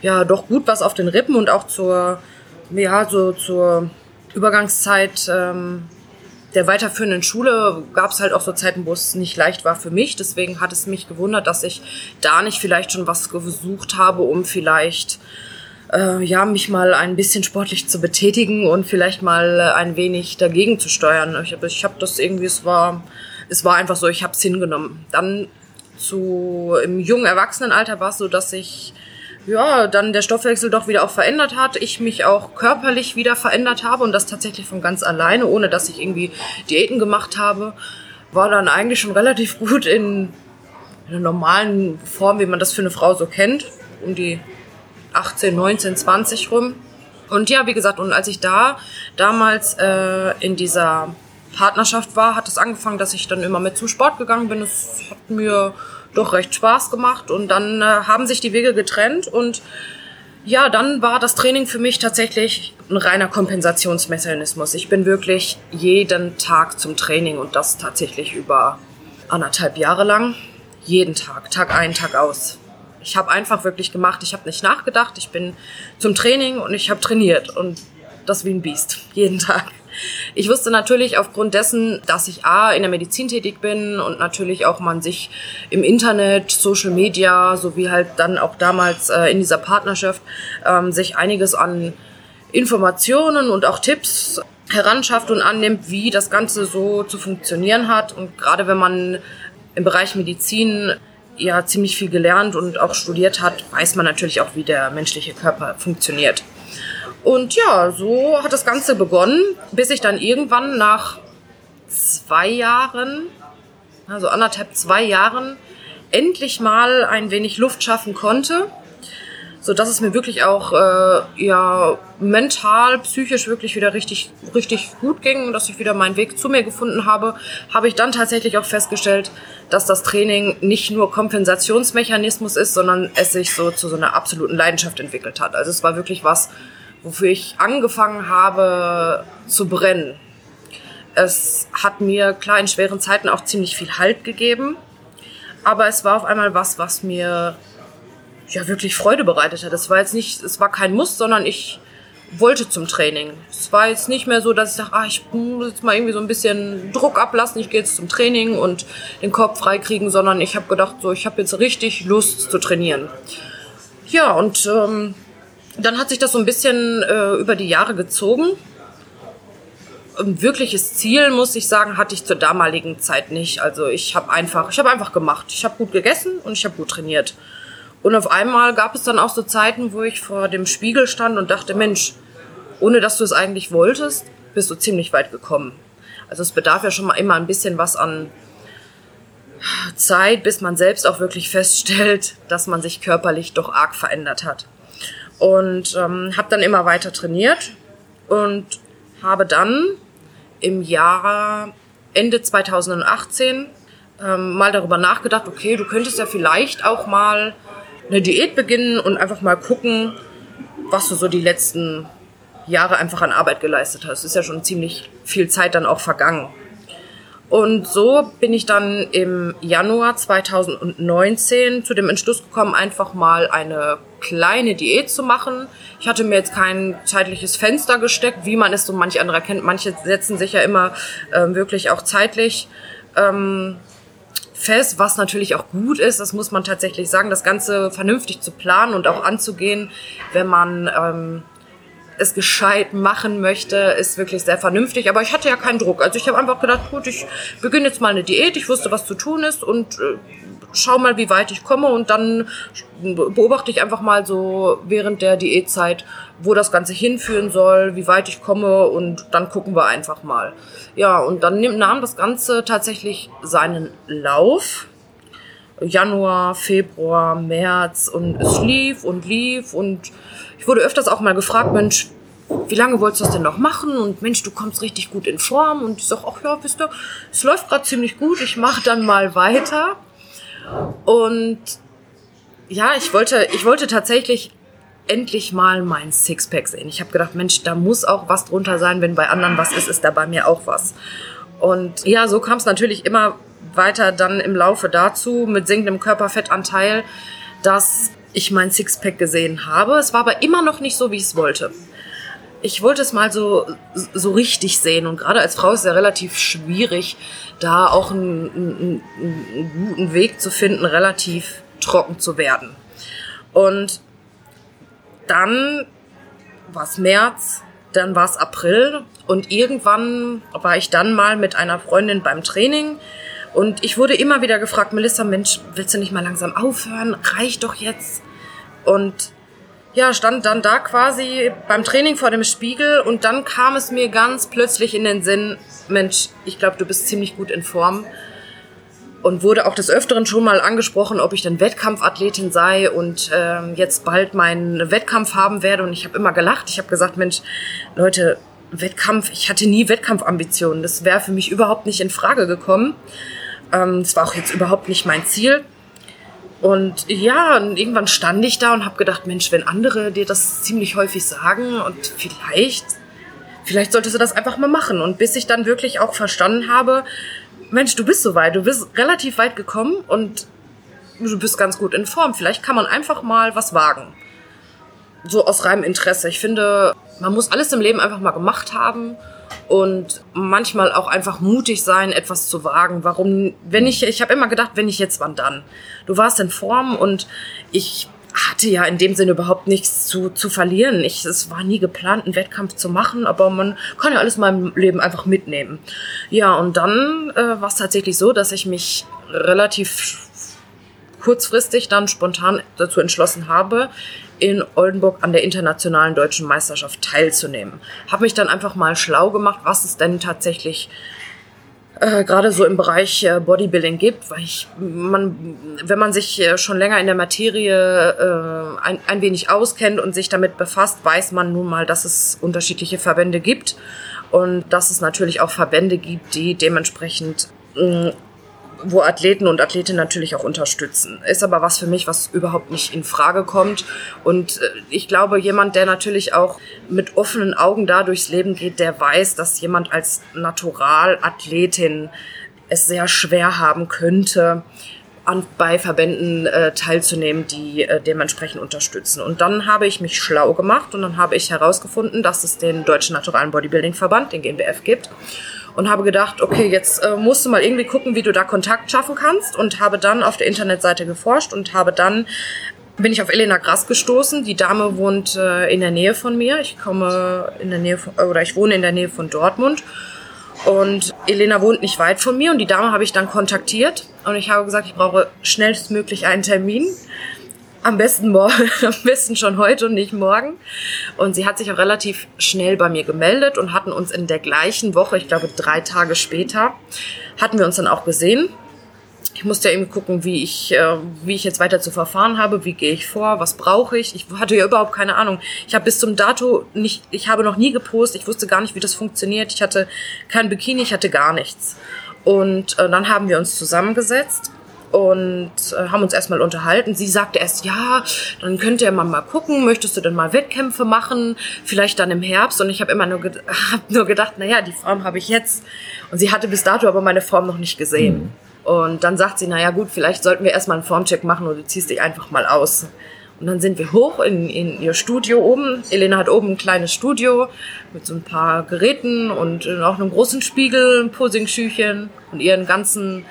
ja doch gut was auf den Rippen und auch zur, ja, so zur Übergangszeit ähm, der weiterführenden Schule gab es halt auch so Zeiten, wo es nicht leicht war für mich. Deswegen hat es mich gewundert, dass ich da nicht vielleicht schon was gesucht habe, um vielleicht äh, ja mich mal ein bisschen sportlich zu betätigen und vielleicht mal ein wenig dagegen zu steuern. Ich, ich habe das irgendwie, es war, es war einfach so, ich habe es hingenommen. Dann zu im jungen Erwachsenenalter war es so, dass ich ja, dann der Stoffwechsel doch wieder auch verändert hat, ich mich auch körperlich wieder verändert habe und das tatsächlich von ganz alleine, ohne dass ich irgendwie Diäten gemacht habe, war dann eigentlich schon relativ gut in einer normalen Form, wie man das für eine Frau so kennt, um die 18, 19, 20 rum. Und ja, wie gesagt, und als ich da damals äh, in dieser Partnerschaft war, hat es angefangen, dass ich dann immer mit zum Sport gegangen bin. Es hat mir doch recht Spaß gemacht und dann äh, haben sich die Wege getrennt und ja, dann war das Training für mich tatsächlich ein reiner Kompensationsmechanismus. Ich bin wirklich jeden Tag zum Training und das tatsächlich über anderthalb Jahre lang. Jeden Tag, Tag ein, Tag aus. Ich habe einfach wirklich gemacht. Ich habe nicht nachgedacht. Ich bin zum Training und ich habe trainiert und das wie ein Biest jeden Tag. Ich wusste natürlich aufgrund dessen, dass ich A in der Medizin tätig bin und natürlich auch man sich im Internet, Social Media sowie halt dann auch damals äh, in dieser Partnerschaft ähm, sich einiges an Informationen und auch Tipps heranschafft und annimmt, wie das Ganze so zu funktionieren hat. Und gerade wenn man im Bereich Medizin ja ziemlich viel gelernt und auch studiert hat, weiß man natürlich auch, wie der menschliche Körper funktioniert. Und ja, so hat das Ganze begonnen, bis ich dann irgendwann nach zwei Jahren, also anderthalb, zwei Jahren, endlich mal ein wenig Luft schaffen konnte so dass es mir wirklich auch äh, ja mental, psychisch wirklich wieder richtig richtig gut ging, dass ich wieder meinen Weg zu mir gefunden habe, habe ich dann tatsächlich auch festgestellt, dass das Training nicht nur Kompensationsmechanismus ist, sondern es sich so zu so einer absoluten Leidenschaft entwickelt hat. Also es war wirklich was, wofür ich angefangen habe zu brennen. Es hat mir klar in schweren Zeiten auch ziemlich viel Halt gegeben, aber es war auf einmal was, was mir ja wirklich Freude bereitet hat. Es war jetzt nicht, es war kein Muss, sondern ich wollte zum Training. Es war jetzt nicht mehr so, dass ich dachte, ah, ich muss jetzt mal irgendwie so ein bisschen Druck ablassen, ich gehe jetzt zum Training und den Kopf freikriegen, sondern ich habe gedacht, so, ich habe jetzt richtig Lust zu trainieren. Ja, und ähm, dann hat sich das so ein bisschen äh, über die Jahre gezogen. Ein wirkliches Ziel, muss ich sagen, hatte ich zur damaligen Zeit nicht. Also ich habe einfach, ich habe einfach gemacht. Ich habe gut gegessen und ich habe gut trainiert. Und auf einmal gab es dann auch so Zeiten, wo ich vor dem Spiegel stand und dachte, Mensch, ohne dass du es eigentlich wolltest, bist du ziemlich weit gekommen. Also es bedarf ja schon mal immer ein bisschen was an Zeit, bis man selbst auch wirklich feststellt, dass man sich körperlich doch arg verändert hat. Und ähm, habe dann immer weiter trainiert und habe dann im Jahr Ende 2018 ähm, mal darüber nachgedacht, okay, du könntest ja vielleicht auch mal eine Diät beginnen und einfach mal gucken, was du so die letzten Jahre einfach an Arbeit geleistet hast. Ist ja schon ziemlich viel Zeit dann auch vergangen. Und so bin ich dann im Januar 2019 zu dem Entschluss gekommen, einfach mal eine kleine Diät zu machen. Ich hatte mir jetzt kein zeitliches Fenster gesteckt, wie man es so manche andere kennt. Manche setzen sich ja immer ähm, wirklich auch zeitlich ähm, fest, was natürlich auch gut ist, das muss man tatsächlich sagen, das Ganze vernünftig zu planen und auch anzugehen, wenn man ähm, es gescheit machen möchte, ist wirklich sehr vernünftig. Aber ich hatte ja keinen Druck. Also ich habe einfach gedacht, gut, ich beginne jetzt mal eine Diät, ich wusste, was zu tun ist und äh, schau mal, wie weit ich komme und dann beobachte ich einfach mal so während der Diätzeit, wo das Ganze hinführen soll, wie weit ich komme und dann gucken wir einfach mal. Ja, und dann nahm das Ganze tatsächlich seinen Lauf. Januar, Februar, März und es lief und lief und ich wurde öfters auch mal gefragt, Mensch, wie lange wolltest du das denn noch machen? Und Mensch, du kommst richtig gut in Form. Und ich sag, ach ja, wisst ihr, es läuft gerade ziemlich gut, ich mache dann mal weiter. Und ja, ich wollte, ich wollte tatsächlich endlich mal mein Sixpack sehen. Ich habe gedacht, Mensch, da muss auch was drunter sein. Wenn bei anderen was ist, ist da bei mir auch was. Und ja, so kam es natürlich immer weiter dann im Laufe dazu mit sinkendem Körperfettanteil, dass ich mein Sixpack gesehen habe. Es war aber immer noch nicht so, wie ich es wollte. Ich wollte es mal so, so richtig sehen und gerade als Frau ist es ja relativ schwierig, da auch einen, einen, einen guten Weg zu finden, relativ trocken zu werden. Und dann war es März, dann war es April und irgendwann war ich dann mal mit einer Freundin beim Training und ich wurde immer wieder gefragt, Melissa, Mensch, willst du nicht mal langsam aufhören? Reicht doch jetzt. Und ja, stand dann da quasi beim Training vor dem Spiegel und dann kam es mir ganz plötzlich in den Sinn, Mensch, ich glaube, du bist ziemlich gut in Form und wurde auch des Öfteren schon mal angesprochen, ob ich denn Wettkampfathletin sei und ähm, jetzt bald meinen Wettkampf haben werde. Und ich habe immer gelacht. Ich habe gesagt, Mensch, Leute, Wettkampf, ich hatte nie Wettkampfambitionen. Das wäre für mich überhaupt nicht in Frage gekommen. Ähm, das war auch jetzt überhaupt nicht mein Ziel. Und ja, und irgendwann stand ich da und habe gedacht, Mensch, wenn andere dir das ziemlich häufig sagen und vielleicht, vielleicht solltest du das einfach mal machen. Und bis ich dann wirklich auch verstanden habe, Mensch, du bist so weit, du bist relativ weit gekommen und du bist ganz gut in Form, vielleicht kann man einfach mal was wagen. So aus reinem Interesse. Ich finde, man muss alles im Leben einfach mal gemacht haben und manchmal auch einfach mutig sein, etwas zu wagen. Warum, wenn ich, ich habe immer gedacht, wenn ich jetzt, wann dann? Du warst in Form und ich hatte ja in dem Sinne überhaupt nichts zu, zu verlieren. Ich, es war nie geplant, einen Wettkampf zu machen, aber man kann ja alles mal im Leben einfach mitnehmen. Ja, und dann äh, war es tatsächlich so, dass ich mich relativ kurzfristig dann spontan dazu entschlossen habe, in Oldenburg an der internationalen deutschen Meisterschaft teilzunehmen. Habe mich dann einfach mal schlau gemacht, was es denn tatsächlich äh, gerade so im Bereich äh, Bodybuilding gibt, weil ich, man, wenn man sich äh, schon länger in der Materie äh, ein, ein wenig auskennt und sich damit befasst, weiß man nun mal, dass es unterschiedliche Verbände gibt und dass es natürlich auch Verbände gibt, die dementsprechend mh, wo Athleten und Athletinnen natürlich auch unterstützen. Ist aber was für mich, was überhaupt nicht in Frage kommt. Und äh, ich glaube, jemand, der natürlich auch mit offenen Augen da durchs Leben geht, der weiß, dass jemand als Naturalathletin es sehr schwer haben könnte, an, bei Verbänden äh, teilzunehmen, die äh, dementsprechend unterstützen. Und dann habe ich mich schlau gemacht und dann habe ich herausgefunden, dass es den Deutschen Naturalen Bodybuilding Verband, den GmbF, gibt und habe gedacht, okay, jetzt äh, musst du mal irgendwie gucken, wie du da Kontakt schaffen kannst und habe dann auf der Internetseite geforscht und habe dann bin ich auf Elena Grass gestoßen. Die Dame wohnt äh, in der Nähe von mir. Ich komme in der Nähe von, oder ich wohne in der Nähe von Dortmund. Und Elena wohnt nicht weit von mir und die Dame habe ich dann kontaktiert und ich habe gesagt, ich brauche schnellstmöglich einen Termin am besten morgen, am besten schon heute und nicht morgen. Und sie hat sich auch relativ schnell bei mir gemeldet und hatten uns in der gleichen Woche, ich glaube drei Tage später, hatten wir uns dann auch gesehen. Ich musste ja eben gucken, wie ich, äh, wie ich jetzt weiter zu verfahren habe, wie gehe ich vor, was brauche ich. Ich hatte ja überhaupt keine Ahnung. Ich habe bis zum Dato nicht, ich habe noch nie gepostet, ich wusste gar nicht, wie das funktioniert. Ich hatte kein Bikini, ich hatte gar nichts. Und äh, dann haben wir uns zusammengesetzt und äh, haben uns erstmal unterhalten. Sie sagte erst, ja, dann könnt ihr mal, mal gucken, möchtest du denn mal Wettkämpfe machen, vielleicht dann im Herbst. Und ich habe immer nur, ge hab nur gedacht, naja, die Form habe ich jetzt. Und sie hatte bis dato aber meine Form noch nicht gesehen. Mhm. Und dann sagt sie, naja gut, vielleicht sollten wir erstmal einen Formcheck machen oder du ziehst dich einfach mal aus. Und dann sind wir hoch in, in ihr Studio oben. Elena hat oben ein kleines Studio mit so ein paar Geräten und auch einem großen Spiegel, ein Posing-Schüchen und ihren ganzen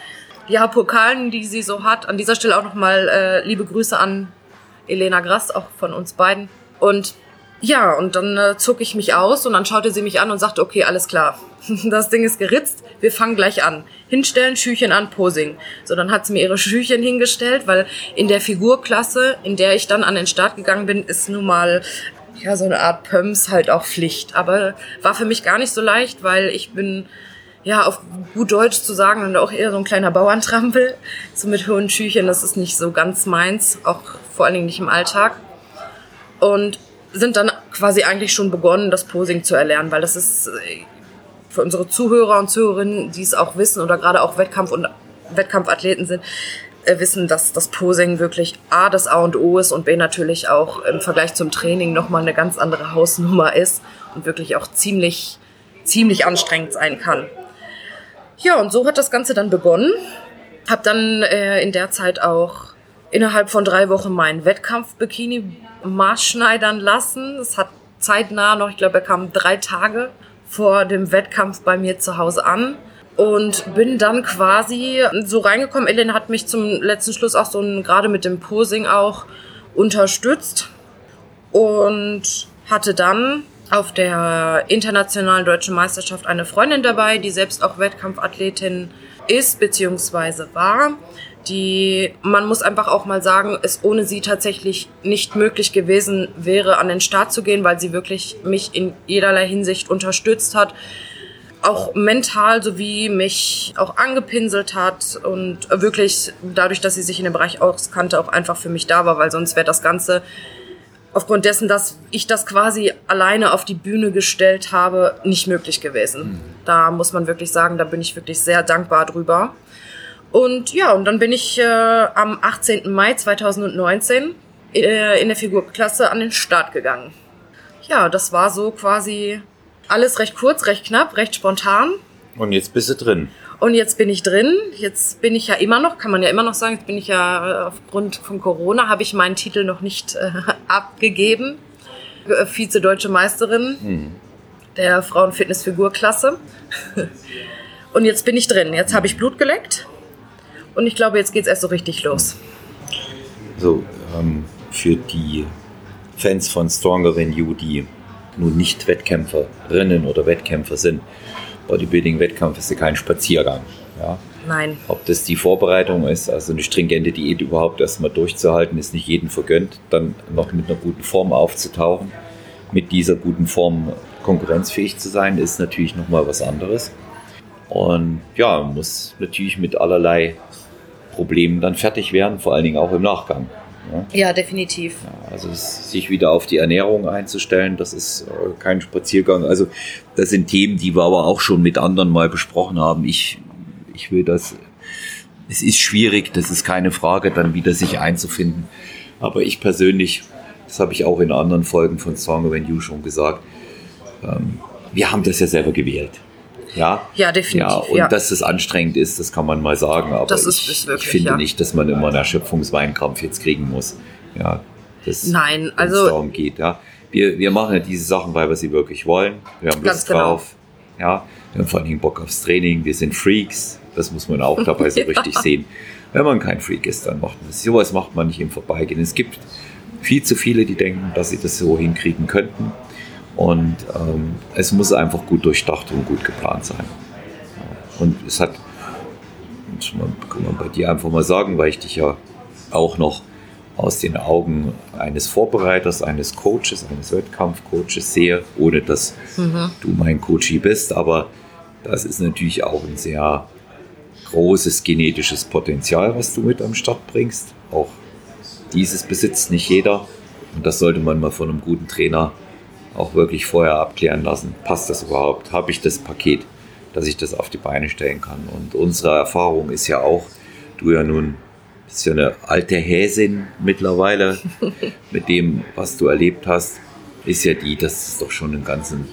ja, Pokalen, die sie so hat. An dieser Stelle auch nochmal äh, liebe Grüße an Elena Grass, auch von uns beiden. Und ja, und dann äh, zog ich mich aus und dann schaute sie mich an und sagte, okay, alles klar, das Ding ist geritzt, wir fangen gleich an. Hinstellen, Schüchen an, Posing. So, dann hat sie mir ihre Schüchen hingestellt, weil in der Figurklasse, in der ich dann an den Start gegangen bin, ist nun mal ja so eine Art Pumps halt auch Pflicht. Aber war für mich gar nicht so leicht, weil ich bin ja, auf gut Deutsch zu sagen, und auch eher so ein kleiner Bauerntrampel, so mit hohen Schüchen, das ist nicht so ganz meins, auch vor allen Dingen nicht im Alltag. Und sind dann quasi eigentlich schon begonnen, das Posing zu erlernen, weil das ist äh, für unsere Zuhörer und Zuhörerinnen, die es auch wissen oder gerade auch Wettkampf- und Wettkampfathleten sind, äh, wissen, dass das Posing wirklich A, das A und O ist und B, natürlich auch im Vergleich zum Training nochmal eine ganz andere Hausnummer ist und wirklich auch ziemlich, ziemlich anstrengend sein kann. Ja, und so hat das Ganze dann begonnen. Hab dann äh, in der Zeit auch innerhalb von drei Wochen meinen Wettkampf-Bikini maßschneidern lassen. Es hat zeitnah noch, ich glaube, er kam drei Tage vor dem Wettkampf bei mir zu Hause an und bin dann quasi so reingekommen. Ellen hat mich zum letzten Schluss auch so gerade mit dem Posing auch unterstützt und hatte dann auf der internationalen deutschen Meisterschaft eine Freundin dabei, die selbst auch Wettkampfathletin ist bzw. war. Die, man muss einfach auch mal sagen, es ohne sie tatsächlich nicht möglich gewesen wäre, an den Start zu gehen, weil sie wirklich mich in jederlei Hinsicht unterstützt hat auch mental sowie mich auch angepinselt hat und wirklich dadurch, dass sie sich in dem Bereich auskannte, auch einfach für mich da war, weil sonst wäre das Ganze aufgrund dessen, dass ich das quasi alleine auf die Bühne gestellt habe, nicht möglich gewesen. Mhm. Da muss man wirklich sagen, da bin ich wirklich sehr dankbar drüber. Und ja, und dann bin ich äh, am 18. Mai 2019 äh, in der Figurklasse an den Start gegangen. Ja, das war so quasi alles recht kurz, recht knapp, recht spontan. Und jetzt bist du drin. Und jetzt bin ich drin. Jetzt bin ich ja immer noch, kann man ja immer noch sagen, jetzt bin ich ja äh, aufgrund von Corona, habe ich meinen Titel noch nicht äh, abgegeben. Äh, Vize-Deutsche Meisterin mhm. der Frauenfitnessfigurklasse. Und jetzt bin ich drin. Jetzt habe ich Blut geleckt. Und ich glaube, jetzt geht es erst so richtig los. So, ähm, für die Fans von Stronger Than You, die nun nicht Wettkämpferinnen oder Wettkämpfer sind, Bodybuilding-Wettkampf ist ja kein Spaziergang. Ja? Nein. Ob das die Vorbereitung ist, also eine stringente Diät überhaupt erstmal durchzuhalten, ist nicht jedem vergönnt. Dann noch mit einer guten Form aufzutauchen, mit dieser guten Form konkurrenzfähig zu sein, ist natürlich nochmal was anderes. Und ja, muss natürlich mit allerlei Problemen dann fertig werden, vor allen Dingen auch im Nachgang. Ja, ja definitiv. Also sich wieder auf die Ernährung einzustellen, das ist äh, kein Spaziergang. Also das sind Themen, die wir aber auch schon mit anderen mal besprochen haben. Ich, ich will das, es ist schwierig, das ist keine Frage, dann wieder sich einzufinden. Aber ich persönlich, das habe ich auch in anderen Folgen von Song When You schon gesagt, ähm, wir haben das ja selber gewählt. Ja, ja definitiv. Ja, und ja. dass es anstrengend ist, das kann man mal sagen. Aber das ist, ist wirklich, ich finde ja. nicht, dass man immer einen Erschöpfungsweinkrampf jetzt kriegen muss. Ja, das, Nein, also. darum geht. Ja. Wir, wir machen ja diese Sachen, weil wir sie wirklich wollen. Wir haben Lust genau. drauf. Ja, wir haben vor allem Bock aufs Training. Wir sind Freaks. Das muss man auch dabei so richtig sehen. Wenn man kein Freak ist, dann macht man das. Sowas macht man nicht im Vorbeigehen. Es gibt viel zu viele, die denken, dass sie das so hinkriegen könnten. Und ähm, es muss einfach gut durchdacht und gut geplant sein. Und es hat, das kann man bei dir einfach mal sagen, weil ich dich ja auch noch aus den Augen eines Vorbereiters, eines Coaches, eines Wettkampfcoaches sehe, ohne dass mhm. du mein Coachie bist. Aber das ist natürlich auch ein sehr großes genetisches Potenzial, was du mit am Start bringst. Auch dieses besitzt nicht jeder. Und das sollte man mal von einem guten Trainer auch wirklich vorher abklären lassen, passt das überhaupt, habe ich das Paket, dass ich das auf die Beine stellen kann. Und unsere Erfahrung ist ja auch, du ja nun bist ja eine alte Häsin mittlerweile mit dem, was du erlebt hast, ist ja die, dass es doch schon einen ganzen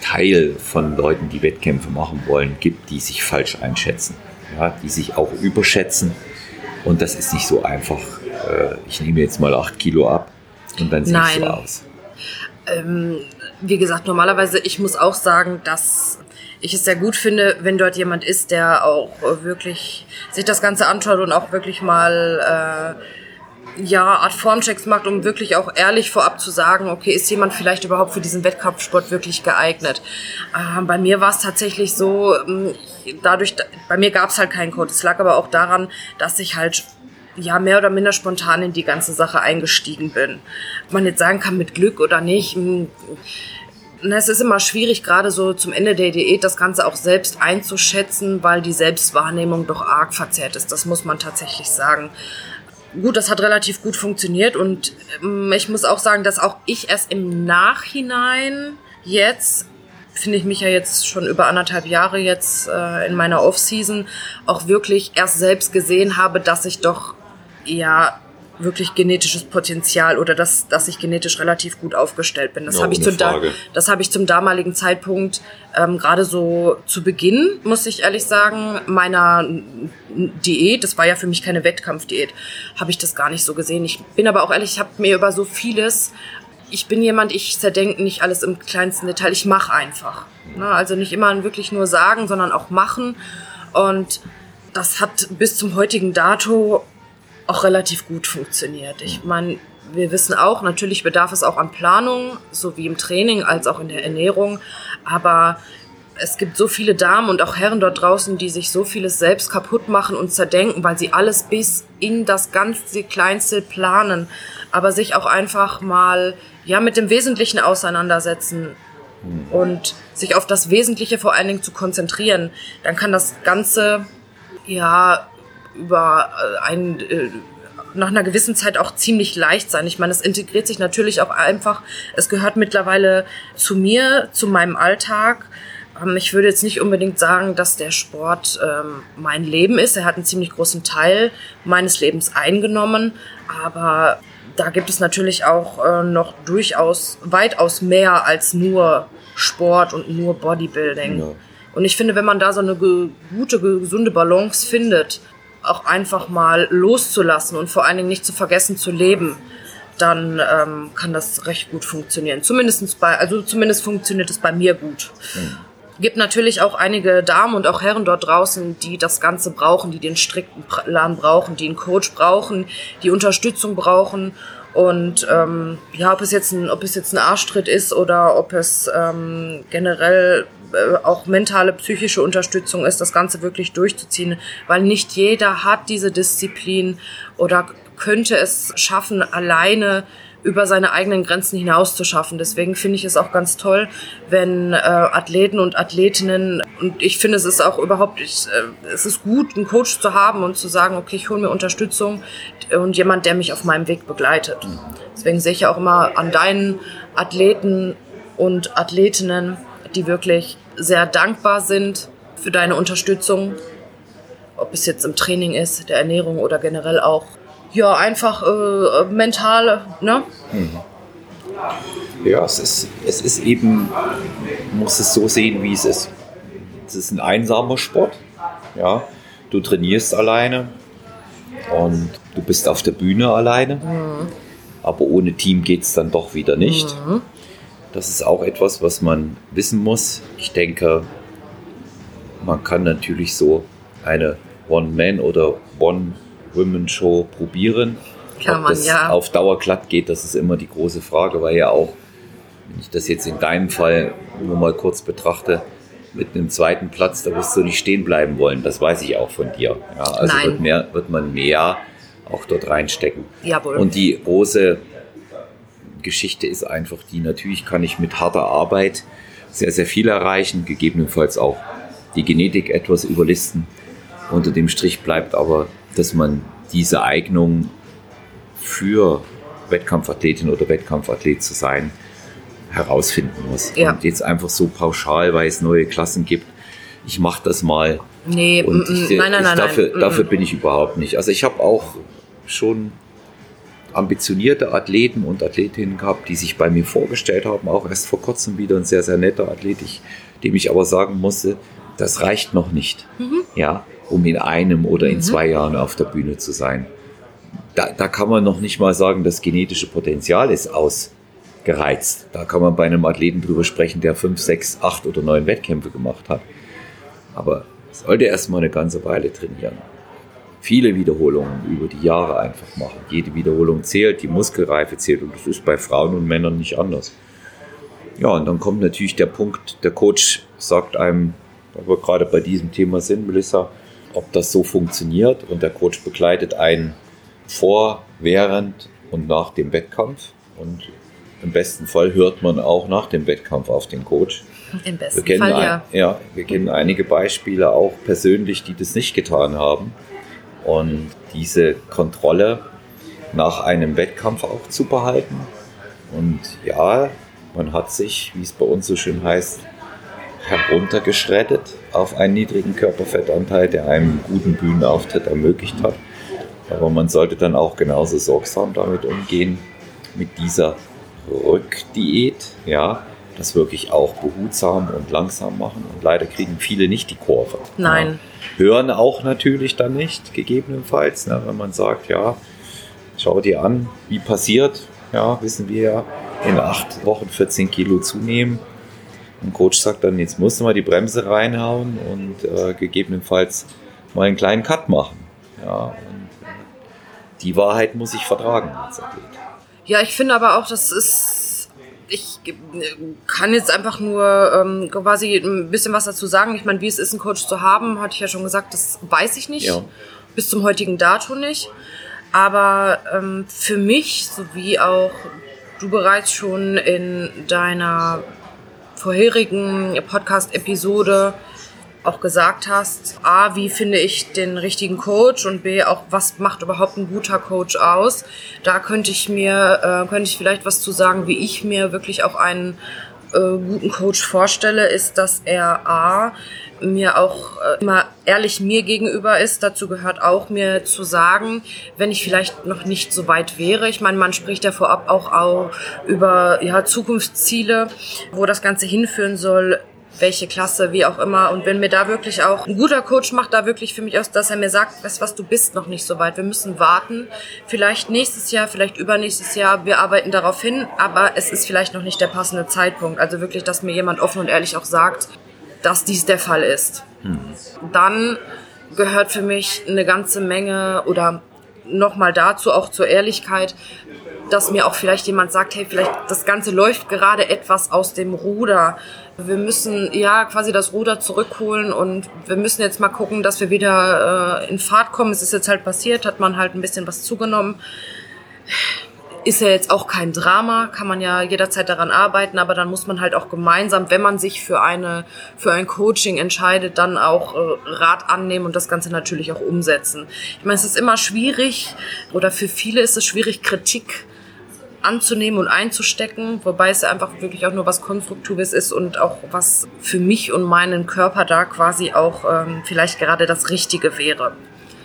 Teil von Leuten, die Wettkämpfe machen wollen, gibt, die sich falsch einschätzen, ja, die sich auch überschätzen. Und das ist nicht so einfach. Äh, ich nehme jetzt mal acht Kilo ab und dann sieht es so aus. Ähm, wie gesagt, normalerweise, ich muss auch sagen, dass ich es sehr gut finde, wenn dort jemand ist, der auch wirklich sich das Ganze anschaut und auch wirklich mal äh, ja Art Formchecks macht, um wirklich auch ehrlich vorab zu sagen, okay, ist jemand vielleicht überhaupt für diesen Wettkampfsport wirklich geeignet? Äh, bei mir war es tatsächlich so, ähm, dadurch, bei mir gab es halt keinen Code. Es lag aber auch daran, dass ich halt ja mehr oder minder spontan in die ganze Sache eingestiegen bin. Ob man jetzt sagen kann, mit Glück oder nicht. Hm, es ist immer schwierig, gerade so zum Ende der Diät das Ganze auch selbst einzuschätzen, weil die Selbstwahrnehmung doch arg verzerrt ist. Das muss man tatsächlich sagen. Gut, das hat relativ gut funktioniert und hm, ich muss auch sagen, dass auch ich erst im Nachhinein jetzt finde ich mich ja jetzt schon über anderthalb Jahre jetzt äh, in meiner Off-Season auch wirklich erst selbst gesehen habe, dass ich doch ja wirklich genetisches Potenzial oder dass, dass ich genetisch relativ gut aufgestellt bin. Das ja, habe ich, zum das hab ich zum damaligen Zeitpunkt ähm, gerade so zu Beginn, muss ich ehrlich sagen, meiner Diät, das war ja für mich keine Wettkampfdiät, habe ich das gar nicht so gesehen. Ich bin aber auch ehrlich, ich habe mir über so vieles, ich bin jemand, ich zerdenke nicht alles im kleinsten Detail, ich mache einfach. Ne? Also nicht immer wirklich nur sagen, sondern auch machen. Und das hat bis zum heutigen Dato auch relativ gut funktioniert. Ich meine, wir wissen auch, natürlich bedarf es auch an Planung, sowie im Training als auch in der Ernährung. Aber es gibt so viele Damen und auch Herren dort draußen, die sich so vieles selbst kaputt machen und zerdenken, weil sie alles bis in das ganze Kleinste planen, aber sich auch einfach mal ja mit dem Wesentlichen auseinandersetzen und sich auf das Wesentliche vor allen Dingen zu konzentrieren. Dann kann das Ganze ja über äh, ein äh, nach einer gewissen Zeit auch ziemlich leicht sein. Ich meine, es integriert sich natürlich auch einfach. Es gehört mittlerweile zu mir, zu meinem Alltag. Ähm, ich würde jetzt nicht unbedingt sagen, dass der Sport ähm, mein Leben ist. Er hat einen ziemlich großen Teil meines Lebens eingenommen. Aber da gibt es natürlich auch äh, noch durchaus weitaus mehr als nur Sport und nur Bodybuilding. Ja. Und ich finde, wenn man da so eine gute, gesunde Balance findet, auch einfach mal loszulassen und vor allen Dingen nicht zu vergessen zu leben, dann ähm, kann das recht gut funktionieren. Zumindestens bei, also zumindest funktioniert es bei mir gut. Mhm. Gibt natürlich auch einige Damen und auch Herren dort draußen, die das Ganze brauchen, die den strikten Plan brauchen, die einen Coach brauchen, die Unterstützung brauchen. Und ähm, ja, ob es jetzt ein, ob es jetzt ein Arschtritt ist oder ob es ähm, generell auch mentale, psychische Unterstützung ist, das Ganze wirklich durchzuziehen, weil nicht jeder hat diese Disziplin oder könnte es schaffen, alleine über seine eigenen Grenzen hinaus zu schaffen. Deswegen finde ich es auch ganz toll, wenn äh, Athleten und Athletinnen und ich finde es ist auch überhaupt ich, äh, es ist gut, einen Coach zu haben und zu sagen, okay, ich hole mir Unterstützung und jemand, der mich auf meinem Weg begleitet. Deswegen sehe ich auch immer an deinen Athleten und Athletinnen, die wirklich sehr dankbar sind für deine Unterstützung, ob es jetzt im Training ist, der Ernährung oder generell auch ja einfach äh, mental, ne? Mhm. Ja, es ist, es ist eben, muss es so sehen, wie es ist. Es ist ein einsamer Sport. Ja, du trainierst alleine und du bist auf der Bühne alleine. Mhm. Aber ohne Team geht es dann doch wieder nicht. Mhm. Das ist auch etwas, was man wissen muss. Ich denke, man kann natürlich so eine One-Man- oder One-Women-Show probieren. Kann Ob man, das ja. auf Dauer glatt geht, das ist immer die große Frage, weil ja auch, wenn ich das jetzt in deinem Fall nur mal kurz betrachte, mit einem zweiten Platz, da wirst du nicht stehen bleiben wollen. Das weiß ich auch von dir. Ja, also Nein. Wird, mehr, wird man mehr auch dort reinstecken. Jawohl. Und die große Geschichte ist einfach die, natürlich kann ich mit harter Arbeit sehr, sehr viel erreichen, gegebenenfalls auch die Genetik etwas überlisten. Unter dem Strich bleibt aber, dass man diese Eignung für Wettkampfathletin oder Wettkampfathlet zu sein, herausfinden muss. Ja. Und jetzt einfach so pauschal, weil es neue Klassen gibt, ich mache das mal. Nee, Und mm, ich, mm, nein, nein, ich, nein, dafür, nein. mm, dafür mm. bin ich überhaupt nicht. Also ich habe auch schon ambitionierte Athleten und Athletinnen gehabt, die sich bei mir vorgestellt haben, auch erst vor kurzem wieder ein sehr, sehr netter Athlet, ich, dem ich aber sagen musste, das reicht noch nicht, Mhm. ja, um in einem oder in zwei Jahren auf der Bühne zu sein. Da, da kann man noch nicht mal sagen, das genetische Potenzial ist ausgereizt. Da kann man bei einem Athleten drüber sprechen, der fünf, sechs, acht oder neun Wettkämpfe gemacht hat. Aber sollte erst mal eine ganze Weile trainieren. Viele Wiederholungen über die Jahre einfach machen. Jede Wiederholung zählt, die Muskelreife zählt und das ist bei Frauen und Männern nicht anders. Ja, und dann kommt natürlich der Punkt, der Coach sagt einem, da wir gerade bei diesem Thema sind, Melissa, ob das so funktioniert und der Coach begleitet einen vor, während und nach dem Wettkampf und im besten Fall hört man auch nach dem Wettkampf auf den Coach. Im besten Fall, ein, ja. ja, wir kennen einige Beispiele auch persönlich, die das nicht getan haben. Und diese Kontrolle nach einem Wettkampf auch zu behalten. Und ja, man hat sich, wie es bei uns so schön heißt, heruntergeschreddet auf einen niedrigen Körperfettanteil, der einem guten Bühnenauftritt ermöglicht hat. Aber man sollte dann auch genauso sorgsam damit umgehen, mit dieser Rückdiät, ja, das wirklich auch behutsam und langsam machen. Und leider kriegen viele nicht die Kurve. Nein. Ja. Hören auch natürlich dann nicht, gegebenenfalls, ne, wenn man sagt, ja, schau dir an, wie passiert, ja, wissen wir ja, in acht Wochen 14 Kilo zunehmen. Ein Coach sagt dann, jetzt musst du mal die Bremse reinhauen und äh, gegebenenfalls mal einen kleinen Cut machen. Ja, und die Wahrheit muss ich vertragen als Athlet. Ja, ich finde aber auch, das ist. Ich kann jetzt einfach nur ähm, quasi ein bisschen was dazu sagen. Ich meine, wie es ist, einen Coach zu haben, hatte ich ja schon gesagt, das weiß ich nicht. Ja. Bis zum heutigen Dato nicht. Aber ähm, für mich, sowie auch du bereits schon in deiner vorherigen Podcast-Episode auch gesagt hast, A, wie finde ich den richtigen Coach und B, auch was macht überhaupt ein guter Coach aus. Da könnte ich mir, äh, könnte ich vielleicht was zu sagen, wie ich mir wirklich auch einen äh, guten Coach vorstelle, ist, dass er A, mir auch äh, immer ehrlich mir gegenüber ist. Dazu gehört auch mir zu sagen, wenn ich vielleicht noch nicht so weit wäre. Ich meine, man spricht ja vorab auch, auch über ja, Zukunftsziele, wo das Ganze hinführen soll welche Klasse, wie auch immer. Und wenn mir da wirklich auch ein guter Coach macht, da wirklich für mich aus, dass er mir sagt, weißt was, du bist noch nicht so weit. Wir müssen warten. Vielleicht nächstes Jahr, vielleicht übernächstes Jahr. Wir arbeiten darauf hin, aber es ist vielleicht noch nicht der passende Zeitpunkt. Also wirklich, dass mir jemand offen und ehrlich auch sagt, dass dies der Fall ist. Hm. Dann gehört für mich eine ganze Menge oder nochmal dazu auch zur Ehrlichkeit, dass mir auch vielleicht jemand sagt, hey, vielleicht das Ganze läuft gerade etwas aus dem Ruder. Wir müssen ja quasi das Ruder zurückholen und wir müssen jetzt mal gucken, dass wir wieder äh, in Fahrt kommen. Es ist jetzt halt passiert, hat man halt ein bisschen was zugenommen. Ist ja jetzt auch kein Drama, kann man ja jederzeit daran arbeiten, aber dann muss man halt auch gemeinsam, wenn man sich für eine für ein Coaching entscheidet, dann auch äh, Rat annehmen und das Ganze natürlich auch umsetzen. Ich meine, es ist immer schwierig oder für viele ist es schwierig, Kritik anzunehmen und einzustecken, wobei es einfach wirklich auch nur was Konstruktives ist und auch was für mich und meinen Körper da quasi auch ähm, vielleicht gerade das Richtige wäre.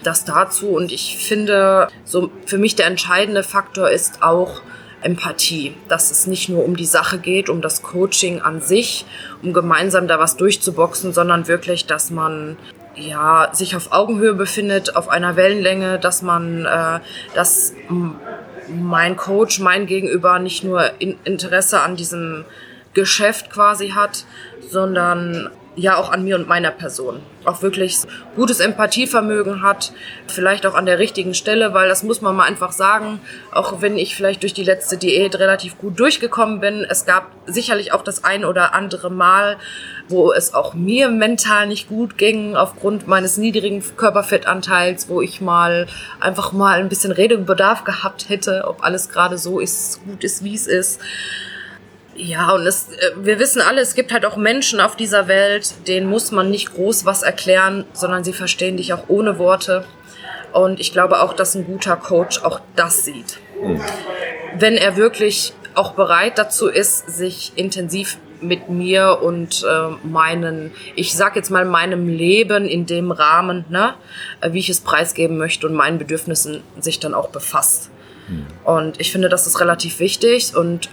Das dazu und ich finde, so für mich der entscheidende Faktor ist auch Empathie, dass es nicht nur um die Sache geht, um das Coaching an sich, um gemeinsam da was durchzuboxen, sondern wirklich, dass man ja, sich auf Augenhöhe befindet, auf einer Wellenlänge, dass man äh, das mein Coach, mein Gegenüber nicht nur Interesse an diesem Geschäft quasi hat, sondern ja auch an mir und meiner Person. Auch wirklich gutes Empathievermögen hat, vielleicht auch an der richtigen Stelle, weil das muss man mal einfach sagen, auch wenn ich vielleicht durch die letzte Diät relativ gut durchgekommen bin, es gab sicherlich auch das ein oder andere Mal, wo es auch mir mental nicht gut ging aufgrund meines niedrigen Körperfettanteils, wo ich mal einfach mal ein bisschen Redebedarf gehabt hätte, ob alles gerade so ist, gut ist, wie es ist. Ja, und es, äh, wir wissen alle, es gibt halt auch Menschen auf dieser Welt, denen muss man nicht groß was erklären, sondern sie verstehen dich auch ohne Worte. Und ich glaube auch, dass ein guter Coach auch das sieht. Mhm. Wenn er wirklich auch bereit dazu ist, sich intensiv mit mir und äh, meinen, ich sag jetzt mal meinem Leben in dem Rahmen, ne, äh, wie ich es preisgeben möchte und meinen Bedürfnissen sich dann auch befasst. Mhm. Und ich finde, das ist relativ wichtig und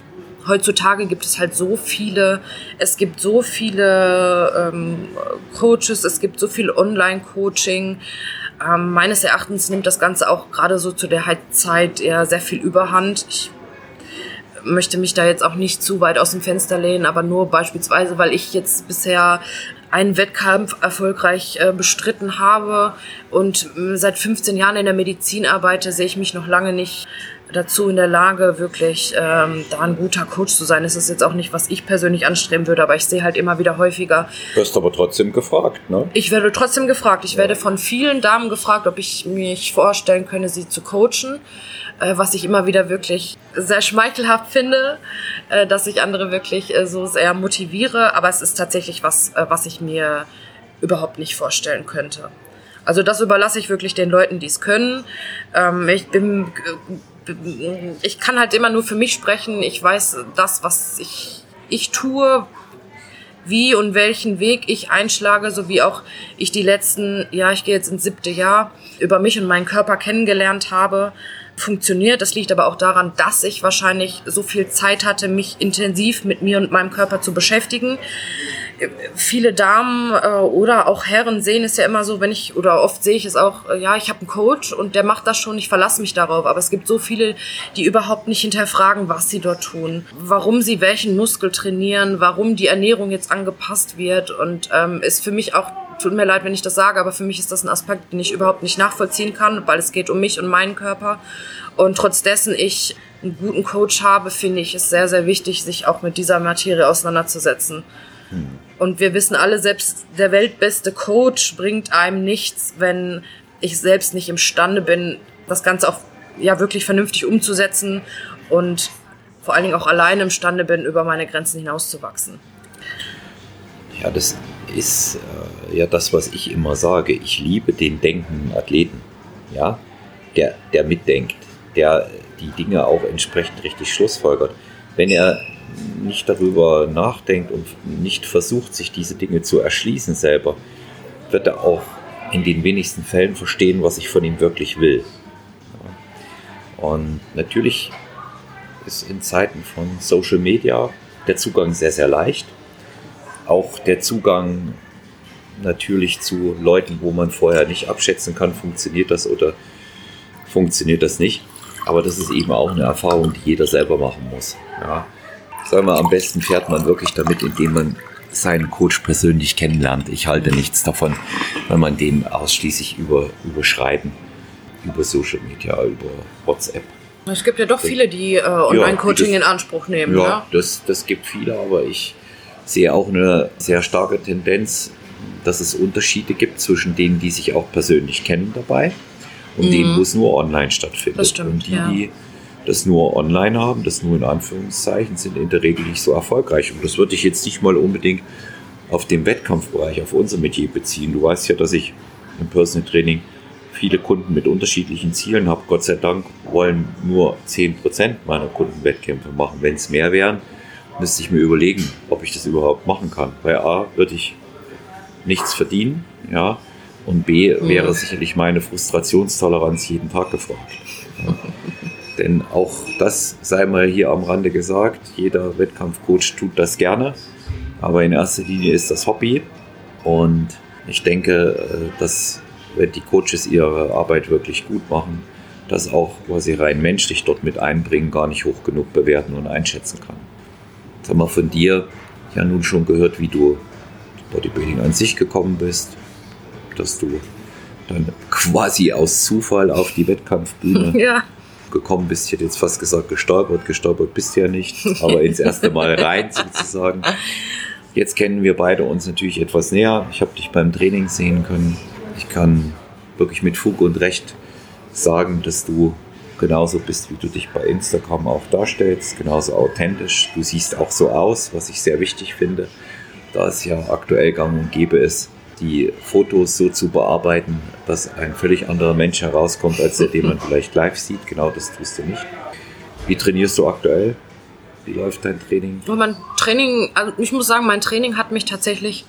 heutzutage gibt es halt so viele, es gibt so viele ähm, Coaches, es gibt so viel Online-Coaching. Ähm, meines Erachtens nimmt das Ganze auch gerade so zu der Zeit eher sehr viel Überhand. Ich möchte mich da jetzt auch nicht zu weit aus dem Fenster lehnen, aber nur beispielsweise, weil ich jetzt bisher einen Wettkampf erfolgreich äh, bestritten habe und äh, seit 15 Jahren in der Medizin arbeite, sehe ich mich noch lange nicht dazu in der Lage, wirklich ähm, da ein guter Coach zu sein. Das ist jetzt auch nicht, was ich persönlich anstreben würde, aber ich sehe halt immer wieder häufiger. Du wirst aber trotzdem gefragt, ne? Ich werde trotzdem gefragt. Ich ja. werde von vielen Damen gefragt, ob ich mich vorstellen könne, sie zu coachen, äh, was ich immer wieder wirklich sehr schmeichelhaft finde, äh, dass ich andere wirklich äh, so sehr motiviere. Aber es ist tatsächlich was, äh, was ich mir überhaupt nicht vorstellen könnte. Also das überlasse ich wirklich den Leuten, die es können. Ähm, ich bin ich kann halt immer nur für mich sprechen. Ich weiß das, was ich, ich tue, wie und welchen Weg ich einschlage, so wie auch ich die letzten, ja, ich gehe jetzt ins siebte Jahr, über mich und meinen Körper kennengelernt habe funktioniert. Das liegt aber auch daran, dass ich wahrscheinlich so viel Zeit hatte, mich intensiv mit mir und meinem Körper zu beschäftigen. Viele Damen äh, oder auch Herren sehen es ja immer so, wenn ich, oder oft sehe ich es auch, äh, ja, ich habe einen Coach und der macht das schon, ich verlasse mich darauf. Aber es gibt so viele, die überhaupt nicht hinterfragen, was sie dort tun, warum sie welchen Muskel trainieren, warum die Ernährung jetzt angepasst wird und ähm, ist für mich auch tut mir leid, wenn ich das sage, aber für mich ist das ein Aspekt, den ich überhaupt nicht nachvollziehen kann, weil es geht um mich und meinen Körper. Und trotz dessen ich einen guten Coach habe, finde ich es sehr, sehr wichtig, sich auch mit dieser Materie auseinanderzusetzen. Hm. Und wir wissen alle, selbst der weltbeste Coach bringt einem nichts, wenn ich selbst nicht imstande bin, das Ganze auch ja wirklich vernünftig umzusetzen und vor allen Dingen auch alleine imstande bin, über meine Grenzen hinauszuwachsen. Ja, das ist äh, ja das, was ich immer sage. Ich liebe den denkenden Athleten, ja, der, der mitdenkt, der die Dinge auch entsprechend richtig schlussfolgert. Wenn er nicht darüber nachdenkt und nicht versucht, sich diese Dinge zu erschließen selber, wird er auch in den wenigsten Fällen verstehen, was ich von ihm wirklich will. Und natürlich ist in Zeiten von Social Media der Zugang sehr, sehr leicht. Auch der Zugang natürlich zu Leuten, wo man vorher nicht abschätzen kann, funktioniert das oder funktioniert das nicht. Aber das ist eben auch eine Erfahrung, die jeder selber machen muss. Ja. Sagen wir, am besten fährt man wirklich damit, indem man seinen Coach persönlich kennenlernt. Ich halte nichts davon, wenn man den ausschließlich über, überschreiben, über Social Media, über WhatsApp. Es gibt ja doch viele, die äh, Online-Coaching ja, in Anspruch nehmen. Ja, ja, Das, das gibt viele, aber ich sehe auch eine sehr starke Tendenz, dass es Unterschiede gibt zwischen denen, die sich auch persönlich kennen dabei und mhm. denen, wo es nur online stattfindet. Das stimmt, und die, ja. die das nur online haben, das nur in Anführungszeichen, sind in der Regel nicht so erfolgreich. Und das würde ich jetzt nicht mal unbedingt auf den Wettkampfbereich, auf unser Metier beziehen. Du weißt ja, dass ich im Personal Training viele Kunden mit unterschiedlichen Zielen habe. Gott sei Dank wollen nur 10% meiner Kunden Wettkämpfe machen. Wenn es mehr wären, müsste ich mir überlegen, ob ich das überhaupt machen kann. Bei A würde ich nichts verdienen, ja, und B wäre mhm. sicherlich meine Frustrationstoleranz jeden Tag gefragt. Ja. Denn auch das sei mal hier am Rande gesagt, jeder Wettkampfcoach tut das gerne, aber in erster Linie ist das Hobby und ich denke, äh, dass wenn die Coaches ihre Arbeit wirklich gut machen, das auch, was sie rein menschlich dort mit einbringen, gar nicht hoch genug bewerten und einschätzen kann. Jetzt haben wir von dir ja nun schon gehört, wie du Bodybuilding an sich gekommen bist, dass du dann quasi aus Zufall auf die Wettkampfbühne ja. gekommen bist. Ich hätte jetzt fast gesagt, gestolpert, gestolpert bist du ja nicht, aber ins erste Mal rein sozusagen. Jetzt kennen wir beide uns natürlich etwas näher. Ich habe dich beim Training sehen können. Ich kann wirklich mit Fug und Recht sagen, dass du genauso bist, wie du dich bei Instagram auch darstellst, genauso authentisch. Du siehst auch so aus, was ich sehr wichtig finde, da es ja aktuell gang und gäbe ist, die Fotos so zu bearbeiten, dass ein völlig anderer Mensch herauskommt, als der, den man vielleicht live sieht. Genau das tust du nicht. Wie trainierst du aktuell? Wie läuft dein Training? Mein Training, also ich muss sagen, mein Training hat mich tatsächlich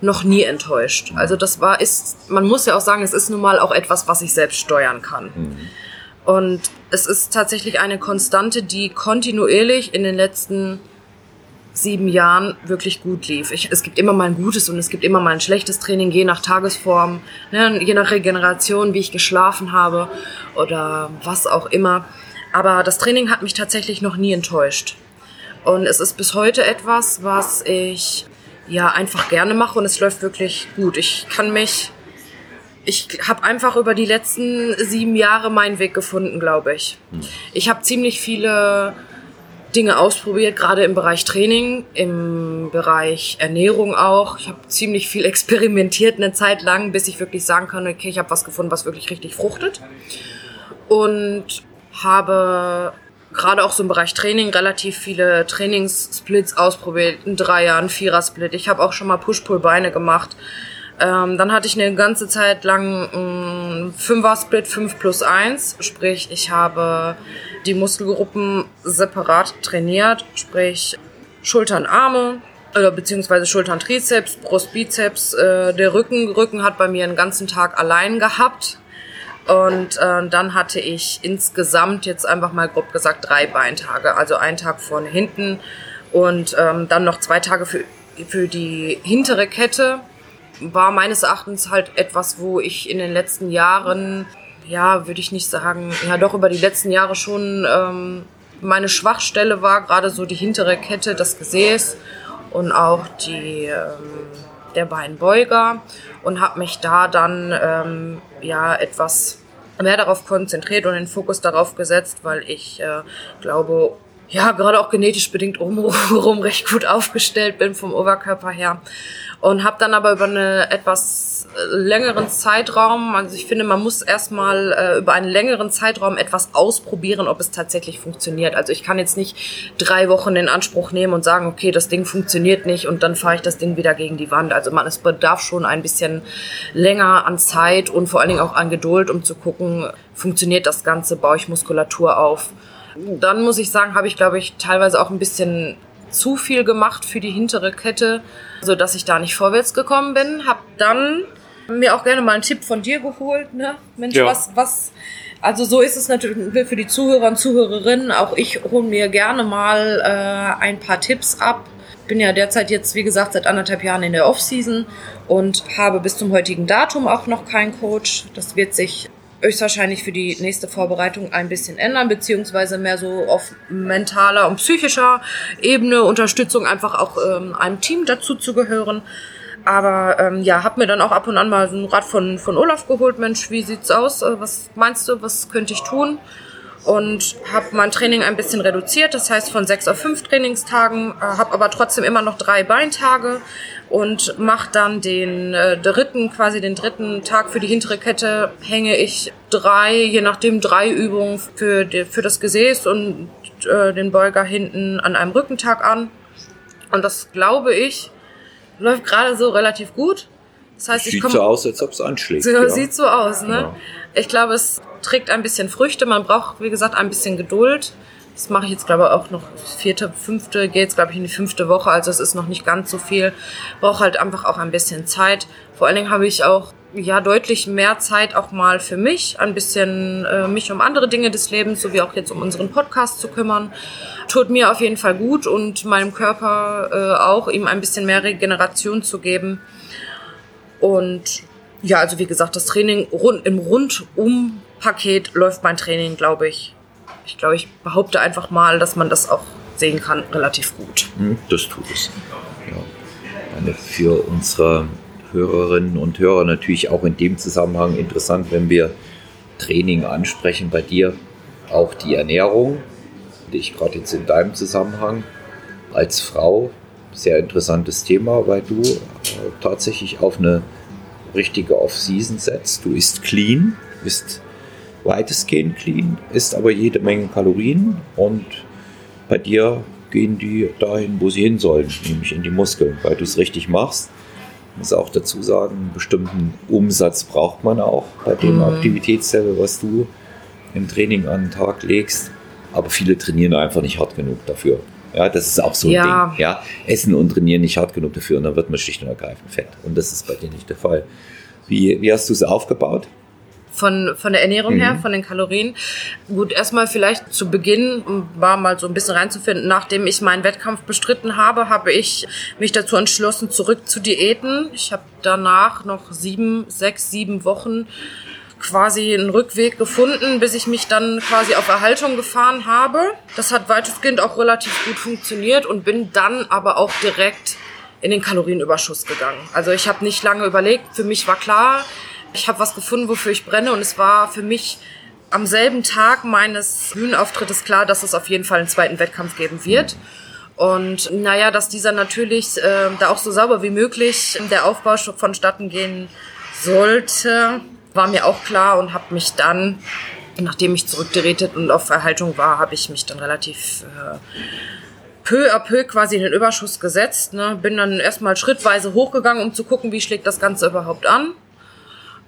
noch nie enttäuscht. Mhm. Also das war, ist, man muss ja auch sagen, es ist nun mal auch etwas, was ich selbst steuern kann. Mhm. Und es ist tatsächlich eine Konstante, die kontinuierlich in den letzten sieben Jahren wirklich gut lief. Ich, es gibt immer mal ein gutes und es gibt immer mal ein schlechtes Training, je nach Tagesform, ne, je nach Regeneration, wie ich geschlafen habe oder was auch immer. Aber das Training hat mich tatsächlich noch nie enttäuscht. Und es ist bis heute etwas, was ich ja einfach gerne mache und es läuft wirklich gut. Ich kann mich, ich habe einfach über die letzten sieben Jahre meinen Weg gefunden, glaube ich. Hm. Ich habe ziemlich viele Dinge ausprobiert, gerade im Bereich Training, im Bereich Ernährung auch. Ich habe ziemlich viel experimentiert eine Zeit lang, bis ich wirklich sagen kann, okay, ich habe was gefunden, was wirklich richtig fruchtet. Und habe gerade auch so im Bereich Training relativ viele Trainingssplits ausprobiert, ein Dreier, ein Vierer-Split. Ich habe auch schon mal Push-Pull-Beine gemacht. Ähm, dann hatte ich eine ganze Zeit lang ein Fünfer-Split 5 plus 1, sprich ich habe die Muskelgruppen separat trainiert, sprich Schultern, Arme, oder beziehungsweise Schultern, Trizeps, Brust, Bizeps. Äh, der Rücken, Rücken hat bei mir einen ganzen Tag allein gehabt. Und äh, dann hatte ich insgesamt jetzt einfach mal grob gesagt drei Beintage. Also einen Tag von hinten und ähm, dann noch zwei Tage für, für die hintere Kette. War meines Erachtens halt etwas, wo ich in den letzten Jahren, ja, würde ich nicht sagen, ja doch über die letzten Jahre schon ähm, meine Schwachstelle war, gerade so die hintere Kette, das Gesäß und auch die ähm, der Beinbeuger und habe mich da dann ähm, ja etwas mehr darauf konzentriert und den Fokus darauf gesetzt, weil ich äh, glaube, ja, gerade auch genetisch bedingt obenrum recht gut aufgestellt bin vom Oberkörper her. Und habe dann aber über einen etwas äh, längeren Zeitraum, also ich finde, man muss erstmal äh, über einen längeren Zeitraum etwas ausprobieren, ob es tatsächlich funktioniert. Also ich kann jetzt nicht drei Wochen in Anspruch nehmen und sagen, okay, das Ding funktioniert nicht und dann fahre ich das Ding wieder gegen die Wand. Also man, es bedarf schon ein bisschen länger an Zeit und vor allen Dingen auch an Geduld, um zu gucken, funktioniert das Ganze, baue ich Muskulatur auf. Dann muss ich sagen, habe ich, glaube ich, teilweise auch ein bisschen zu viel gemacht für die hintere Kette, so dass ich da nicht vorwärts gekommen bin. Hab dann mir auch gerne mal einen Tipp von dir geholt, ne? Mensch, ja. was, was, also so ist es natürlich für die Zuhörer und Zuhörerinnen. Auch ich hole mir gerne mal äh, ein paar Tipps ab. bin ja derzeit jetzt, wie gesagt, seit anderthalb Jahren in der Off-Season und habe bis zum heutigen Datum auch noch keinen Coach. Das wird sich höchstwahrscheinlich für die nächste Vorbereitung ein bisschen ändern, beziehungsweise mehr so auf mentaler und psychischer Ebene Unterstützung, einfach auch ähm, einem Team dazu zu gehören. Aber ähm, ja, hab mir dann auch ab und an mal so ein Rat von, von Olaf geholt. Mensch, wie sieht's aus? Äh, was meinst du? Was könnte ich tun? Und habe mein Training ein bisschen reduziert. Das heißt von sechs auf fünf Trainingstagen, äh, habe aber trotzdem immer noch drei Beintage und mache dann den äh, dritten, quasi den dritten Tag für die hintere Kette, hänge ich drei, je nachdem drei Übungen für, die, für das Gesäß und äh, den Beuger hinten an einem Rückentag an. Und das glaube ich, läuft gerade so relativ gut. Das heißt, sieht ich komm, so aus, als ob es anschlägt. So, ja. Sieht so aus, ne? Ja. Ich glaube, es trägt ein bisschen Früchte. Man braucht, wie gesagt, ein bisschen Geduld. Das mache ich jetzt, glaube ich, auch noch vierte, fünfte, geht jetzt, glaube ich, in die fünfte Woche. Also es ist noch nicht ganz so viel. Brauche halt einfach auch ein bisschen Zeit. Vor allen Dingen habe ich auch ja deutlich mehr Zeit auch mal für mich, ein bisschen äh, mich um andere Dinge des Lebens, sowie auch jetzt um unseren Podcast zu kümmern. Tut mir auf jeden Fall gut und meinem Körper äh, auch, ihm ein bisschen mehr Regeneration zu geben. Und ja, also wie gesagt, das Training rund, im Rundum-Paket läuft mein Training, glaube ich. Ich glaube, ich behaupte einfach mal, dass man das auch sehen kann, relativ gut. Hm, das tut es. Ja. Für unsere Hörerinnen und Hörer natürlich auch in dem Zusammenhang interessant, wenn wir Training ansprechen bei dir, auch die Ernährung. Ich gerade jetzt in deinem Zusammenhang als Frau sehr interessantes Thema, weil du äh, tatsächlich auf eine richtige Off-Season setzt. Du isst clean, bist weitestgehend clean, isst aber jede Menge Kalorien und bei dir gehen die dahin, wo sie hin sollen, nämlich in die Muskeln, weil du es richtig machst. Ich muss auch dazu sagen, einen bestimmten Umsatz braucht man auch bei dem mhm. Aktivitätslevel, was du im Training an den Tag legst. Aber viele trainieren einfach nicht hart genug dafür. Ja, das ist auch so ein ja. Ding. Ja, essen und trainieren nicht hart genug dafür und dann wird man schlicht und ergreifend fett. Und das ist bei dir nicht der Fall. Wie, wie hast du es aufgebaut? von, von der Ernährung mhm. her, von den Kalorien. Gut, erstmal vielleicht zu Beginn war mal so ein bisschen reinzufinden. Nachdem ich meinen Wettkampf bestritten habe, habe ich mich dazu entschlossen, zurück zu Diäten. Ich habe danach noch sieben, sechs, sieben Wochen quasi einen Rückweg gefunden, bis ich mich dann quasi auf Erhaltung gefahren habe. Das hat weitestgehend auch relativ gut funktioniert und bin dann aber auch direkt in den Kalorienüberschuss gegangen. Also ich habe nicht lange überlegt. Für mich war klar, ich habe was gefunden, wofür ich brenne und es war für mich am selben Tag meines Bühnenauftrittes klar, dass es auf jeden Fall einen zweiten Wettkampf geben wird. Und naja, dass dieser natürlich äh, da auch so sauber wie möglich der Aufbau vonstatten gehen sollte, war mir auch klar und habe mich dann, nachdem ich zurückgerätet und auf Erhaltung war, habe ich mich dann relativ äh, peu à peu quasi in den Überschuss gesetzt. Ne? Bin dann erstmal schrittweise hochgegangen, um zu gucken, wie schlägt das Ganze überhaupt an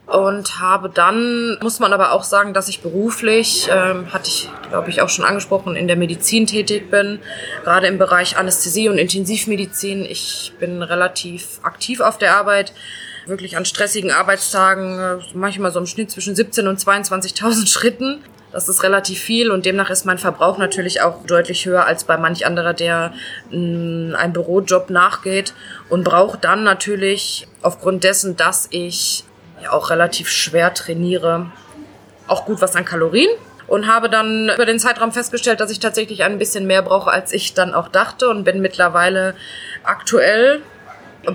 und habe dann, muss man aber auch sagen, dass ich beruflich, ähm, hatte ich, glaube ich, auch schon angesprochen, in der Medizin tätig bin, gerade im Bereich Anästhesie und Intensivmedizin. Ich bin relativ aktiv auf der Arbeit, wirklich an stressigen Arbeitstagen, äh, manchmal so im Schnitt zwischen 17 und 22.000 Schritten. Das ist relativ viel und demnach ist mein Verbrauch natürlich auch deutlich höher als bei manch anderer, der mh, einem Bürojob nachgeht und braucht dann natürlich aufgrund dessen, dass ich ja auch relativ schwer trainiere, auch gut was an Kalorien und habe dann über den Zeitraum festgestellt, dass ich tatsächlich ein bisschen mehr brauche, als ich dann auch dachte und bin mittlerweile aktuell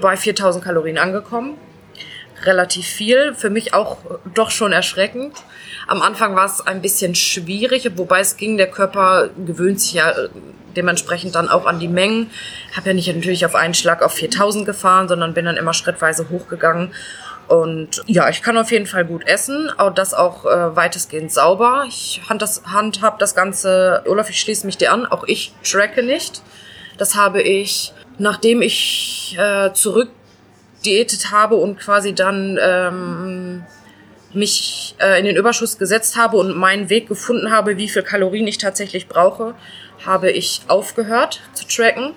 bei 4000 Kalorien angekommen. Relativ viel, für mich auch doch schon erschreckend. Am Anfang war es ein bisschen schwierig, wobei es ging, der Körper gewöhnt sich ja äh, dementsprechend dann auch an die Mengen. Habe ja nicht natürlich auf einen Schlag auf 4000 gefahren, sondern bin dann immer schrittweise hochgegangen und ja, ich kann auf jeden Fall gut essen, auch das auch äh, weitestgehend sauber. Ich handhab das Ganze, Olaf, ich schließe mich dir an, auch ich tracke nicht. Das habe ich, nachdem ich äh, zurück diätet habe und quasi dann ähm, mich äh, in den Überschuss gesetzt habe und meinen Weg gefunden habe, wie viel Kalorien ich tatsächlich brauche, habe ich aufgehört zu tracken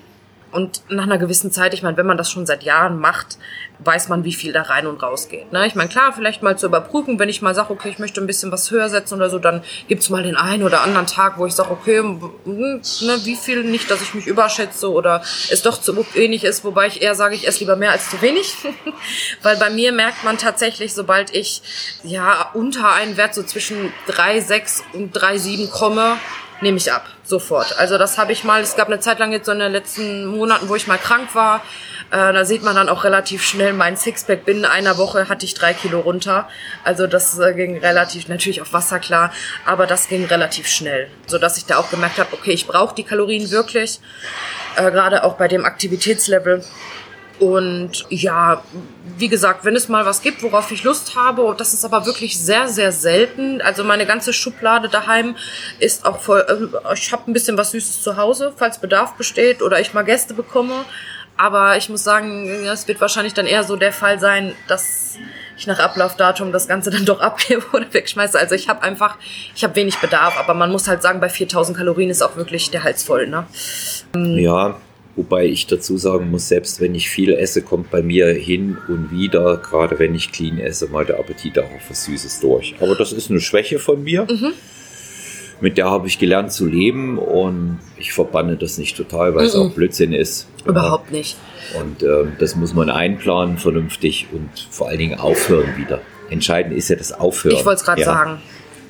Und nach einer gewissen Zeit, ich meine, wenn man das schon seit Jahren macht, weiß man, wie viel da rein und raus geht. Ne? Ich meine, klar, vielleicht mal zu überprüfen, wenn ich mal sage, okay, ich möchte ein bisschen was höher setzen oder so, dann gibt's mal den einen oder anderen Tag, wo ich sage, okay, ne, wie viel nicht, dass ich mich überschätze oder es doch zu wenig ist, wobei ich eher sage, ich esse lieber mehr als zu wenig. Weil bei mir merkt man tatsächlich, sobald ich ja unter einen Wert so zwischen 3,6 und 3,7 komme, nehme ich ab, sofort. Also das habe ich mal, es gab eine Zeit lang jetzt so in den letzten Monaten, wo ich mal krank war. Äh, da sieht man dann auch relativ schnell mein Sixpack. Binnen einer Woche hatte ich drei Kilo runter. Also das äh, ging relativ, natürlich auf Wasser klar, aber das ging relativ schnell. So dass ich da auch gemerkt habe, okay, ich brauche die Kalorien wirklich. Äh, Gerade auch bei dem Aktivitätslevel. Und ja, wie gesagt, wenn es mal was gibt, worauf ich Lust habe, das ist aber wirklich sehr, sehr selten. Also meine ganze Schublade daheim ist auch voll. äh, Ich habe ein bisschen was Süßes zu Hause, falls Bedarf besteht oder ich mal Gäste bekomme. Aber ich muss sagen, es wird wahrscheinlich dann eher so der Fall sein, dass ich nach Ablaufdatum das Ganze dann doch abgebe oder wegschmeiße. Also ich habe einfach, ich habe wenig Bedarf. Aber man muss halt sagen, bei 4000 Kalorien ist auch wirklich der Hals voll. Ne? Ja, wobei ich dazu sagen muss, selbst wenn ich viel esse, kommt bei mir hin und wieder, gerade wenn ich clean esse, mal der Appetit auch auf was Süßes durch. Aber das ist eine Schwäche von mir. Mit der habe ich gelernt zu leben und ich verbanne das nicht total, weil es auch Blödsinn ist. Überhaupt nicht. Und ähm, das muss man einplanen, vernünftig und vor allen Dingen aufhören wieder. Entscheidend ist ja das Aufhören. Ich wollte es gerade ja. sagen.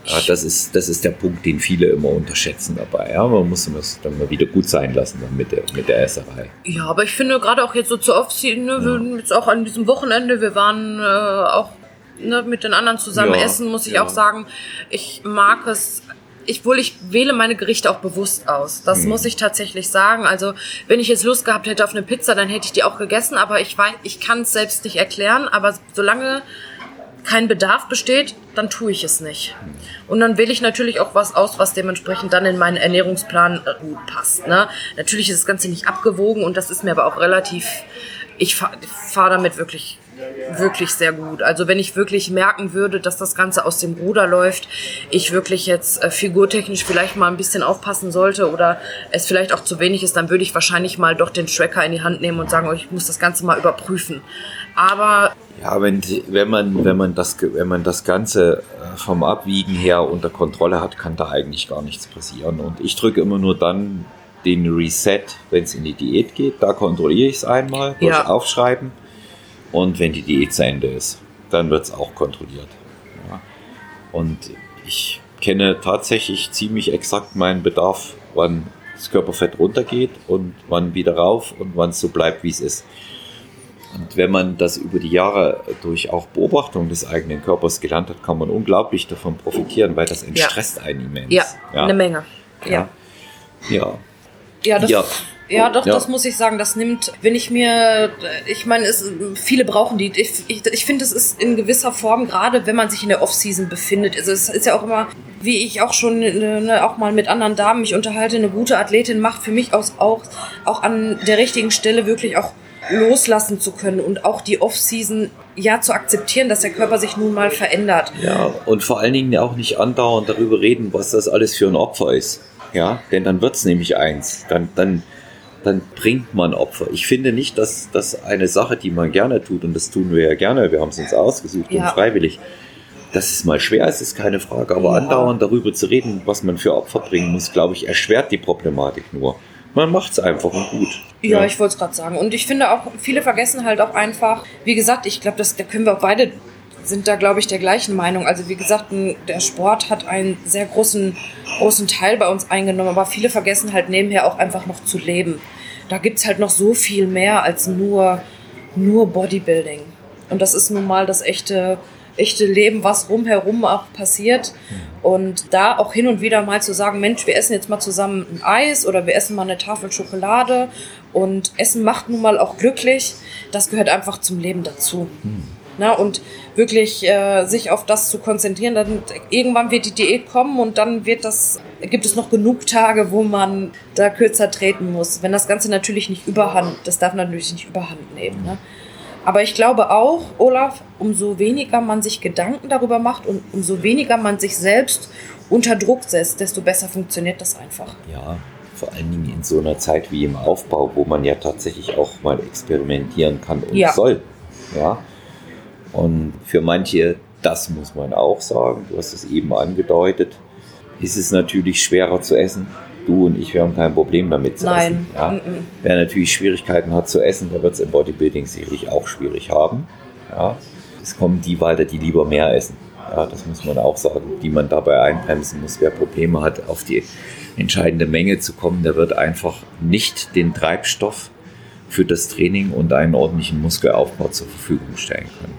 Ja, das ist, das ist der Punkt, den viele immer unterschätzen dabei. Ja, man muss es dann mal wieder gut sein lassen mit, der, mit der Esserei. Ja, aber ich finde gerade auch jetzt so zur Off-Season, ne, wir, jetzt auch an diesem Wochenende, wir waren äh, auch ne, mit den anderen zusammen Ja, essen, muss ich ja. auch sagen. Ich mag es. Ich wohl, ich wähle meine Gerichte auch bewusst aus. Das Mhm. muss ich tatsächlich sagen. Also, wenn ich jetzt Lust gehabt hätte auf eine Pizza, dann hätte ich die auch gegessen, aber ich weiß, ich kann es selbst nicht erklären. Aber solange kein Bedarf besteht, dann tue ich es nicht. Und dann wähle ich natürlich auch was aus, was dementsprechend dann in meinen Ernährungsplan äh, gut passt. Ne? Natürlich ist das Ganze nicht abgewogen und das ist mir aber auch relativ, ich fahre fahr damit wirklich wirklich sehr gut. Also wenn ich wirklich merken würde, dass das Ganze aus dem Ruder läuft, ich wirklich jetzt äh, figurtechnisch vielleicht mal ein bisschen aufpassen sollte oder es vielleicht auch zu wenig ist, dann würde ich wahrscheinlich mal doch den Tracker in die Hand nehmen und sagen, oh, ich muss das Ganze mal überprüfen. Aber Ja, wenn, wenn, man, wenn, man das, wenn man das Ganze äh, vom Abwiegen her unter Kontrolle hat, kann da eigentlich gar nichts passieren. Und ich drücke immer nur dann den Reset, wenn es in die Diät geht. Da kontrolliere ich es einmal durch Ja. Aufschreiben. Und wenn die Diät zu Ende ist, dann wird es auch kontrolliert. Ja. Und ich kenne tatsächlich ziemlich exakt meinen Bedarf, wann das Körperfett runtergeht und wann wieder rauf und wann es so bleibt, wie es ist. Und wenn man das über die Jahre durch auch Beobachtung des eigenen Körpers gelernt hat, kann man unglaublich davon profitieren, weil das entstresst einen immens. ja, eine Menge. Ja. Ja. Ja, das, Ja. ja. doch, Ja. das muss ich sagen. Das nimmt, wenn ich mir, ich meine, es, viele brauchen die. Ich, ich, ich finde, es ist in gewisser Form, gerade wenn man sich in der Off-Season befindet. Also es ist ja auch immer, wie ich auch schon ne, auch mal mit anderen Damen mich unterhalte, eine gute Athletin macht für mich auch, auch an der richtigen Stelle wirklich auch loslassen zu können und auch die Off-Season ja zu akzeptieren, dass der Körper sich nun mal verändert. Ja, und vor allen Dingen auch nicht andauernd darüber reden, was das alles für ein Opfer ist. Ja, denn dann wird's nämlich eins. Dann, dann, dann bringt man Opfer. Ich finde nicht, dass das eine Sache, die man gerne tut, und das tun wir ja gerne, wir haben es uns ausgesucht Ja. und freiwillig, dass es mal schwer ist, ist keine Frage. Aber Ja. andauernd darüber zu reden, was man für Opfer bringen muss, glaube ich, erschwert die Problematik nur. Man macht's einfach und gut. Ja, ich wollte es gerade sagen. Und ich finde auch, viele vergessen halt auch einfach, wie gesagt, ich glaube, da können wir auch beide, sind da, glaube ich, der gleichen Meinung. Also wie gesagt, der Sport hat einen sehr großen, großen Teil bei uns eingenommen, aber viele vergessen halt nebenher auch einfach noch zu leben. Da gibt's halt noch so viel mehr als nur, nur Bodybuilding. Und das ist nun mal das echte, echte Leben, was rumherum auch passiert. Und da auch hin und wieder mal zu sagen, Mensch, wir essen jetzt mal zusammen ein Eis oder wir essen mal eine Tafel Schokolade und Essen macht nun mal auch glücklich, das gehört einfach zum Leben dazu. Na, und wirklich äh, sich auf das zu konzentrieren, dann irgendwann wird die Diät kommen und dann wird das, gibt es noch genug Tage, wo man da kürzer treten muss. Wenn das Ganze natürlich nicht überhand, das darf natürlich nicht überhand nehmen. Ne? Aber ich glaube auch, Olaf, umso weniger man sich Gedanken darüber macht und umso weniger man sich selbst unter Druck setzt, desto besser funktioniert das einfach. Ja, vor allen Dingen in so einer Zeit wie im Aufbau, wo man ja tatsächlich auch mal experimentieren kann und Ja. soll. Ja. Und für manche, das muss man auch sagen, du hast es eben angedeutet, ist es natürlich schwerer zu essen. Du und ich, wir haben kein Problem damit zu Nein. essen. Ja. Mm-mm. Wer natürlich Schwierigkeiten hat zu essen, der wird es im Bodybuilding sicherlich auch schwierig haben. Ja. Es kommen die weiter, die lieber mehr essen. Ja, das muss man auch sagen, die man dabei einbremsen muss. Wer Probleme hat, auf die entscheidende Menge zu kommen, der wird einfach nicht den Treibstoff für das Training und einen ordentlichen Muskelaufbau zur Verfügung stellen können.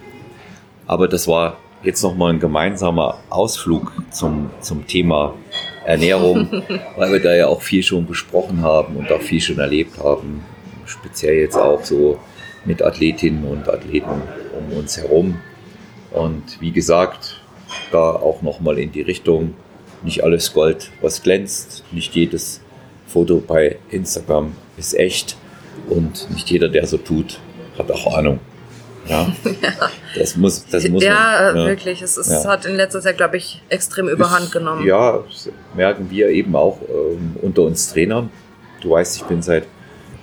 Aber das war jetzt nochmal ein gemeinsamer Ausflug zum, zum Thema Ernährung, weil wir da ja auch viel schon besprochen haben und auch viel schon erlebt haben. Speziell jetzt auch so mit Athletinnen und Athleten um uns herum. Und wie gesagt, da auch nochmal in die Richtung, nicht alles Gold, was glänzt, nicht jedes Foto bei Instagram ist echt und nicht jeder, der so tut, hat auch Ahnung. Ja, das muss, das muss ja, man. äh, wirklich. Es, es Ja. hat in letzter Zeit, glaube ich, extrem überhand Ist- genommen. Ja, das merken wir eben auch ähm, unter uns Trainern. Du weißt, ich bin seit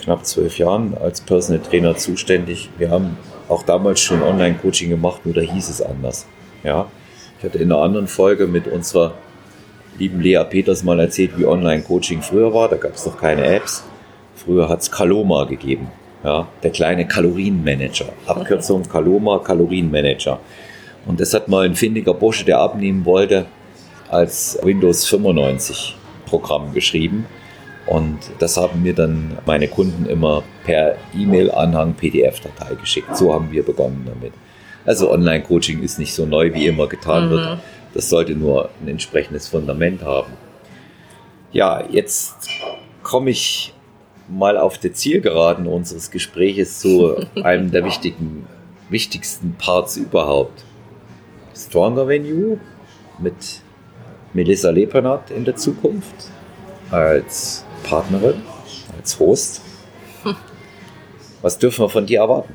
knapp zwölf Jahren als Personal Trainer zuständig. Wir haben auch damals schon Online-Coaching gemacht, nur da hieß es anders. Ja, ich hatte in einer anderen Folge mit unserer lieben Lea Peters mal erzählt, wie Online-Coaching früher war. Da gab es noch keine Apps. Früher hat es Kaloma gegeben. Ja, der kleine Kalorienmanager. Abkürzung Kaloma, Kalorienmanager. Und das hat mal ein findiger Bursche, der abnehmen wollte, als Windows 95 Programm geschrieben. Und das haben mir dann meine Kunden immer per E-Mail-Anhang PDF-Datei geschickt. So haben wir begonnen damit. Also Online-Coaching ist nicht so neu, wie immer getan Mhm. wird. Das sollte nur ein entsprechendes Fundament haben. Ja, jetzt komme ich mal auf der Zielgeraden unseres Gespräches zu einem der wichtigen, wichtigsten Parts überhaupt. Stronger You mit Melissa Lepenhardt in der Zukunft als Partnerin, als Host. Was dürfen wir von dir erwarten?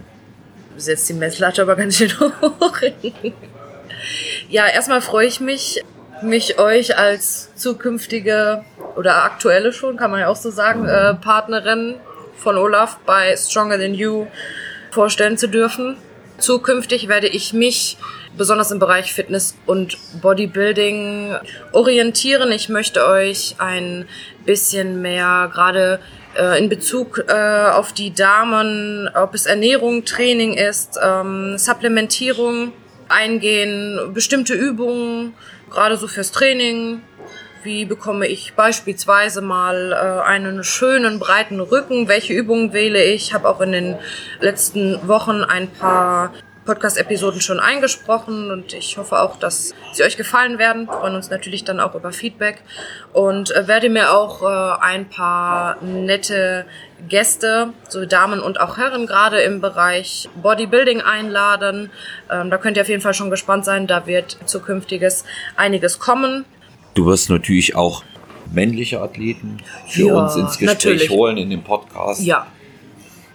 Du setzt die Messlatte aber ganz schön hoch. ja, erstmal freue ich mich, mich euch als zukünftige oder aktuelle schon, kann man ja auch so sagen, äh, Partnerin von Olaf bei Stronger Than You vorstellen zu dürfen. Zukünftig werde ich mich besonders im Bereich Fitness und Bodybuilding orientieren. Ich möchte euch ein bisschen mehr gerade äh, in Bezug äh, auf die Damen, ob es Ernährung, Training ist, ähm, Supplementierung eingehen, bestimmte Übungen, gerade so fürs Training. Wie bekomme ich beispielsweise mal äh, einen schönen breiten Rücken? Welche Übungen wähle ich? Habe auch in den letzten Wochen ein paar Podcast-Episoden schon eingesprochen und ich hoffe auch, dass sie euch gefallen werden. Wir freuen uns natürlich dann auch über Feedback und äh, werde mir auch äh, ein paar nette Gäste, so Damen und auch Herren, gerade im Bereich Bodybuilding einladen. Ähm, da könnt ihr auf jeden Fall schon gespannt sein. Da wird zukünftiges einiges kommen. Du wirst natürlich auch männliche Athleten für Ja, uns ins Gespräch natürlich. holen in dem Podcast. Ja,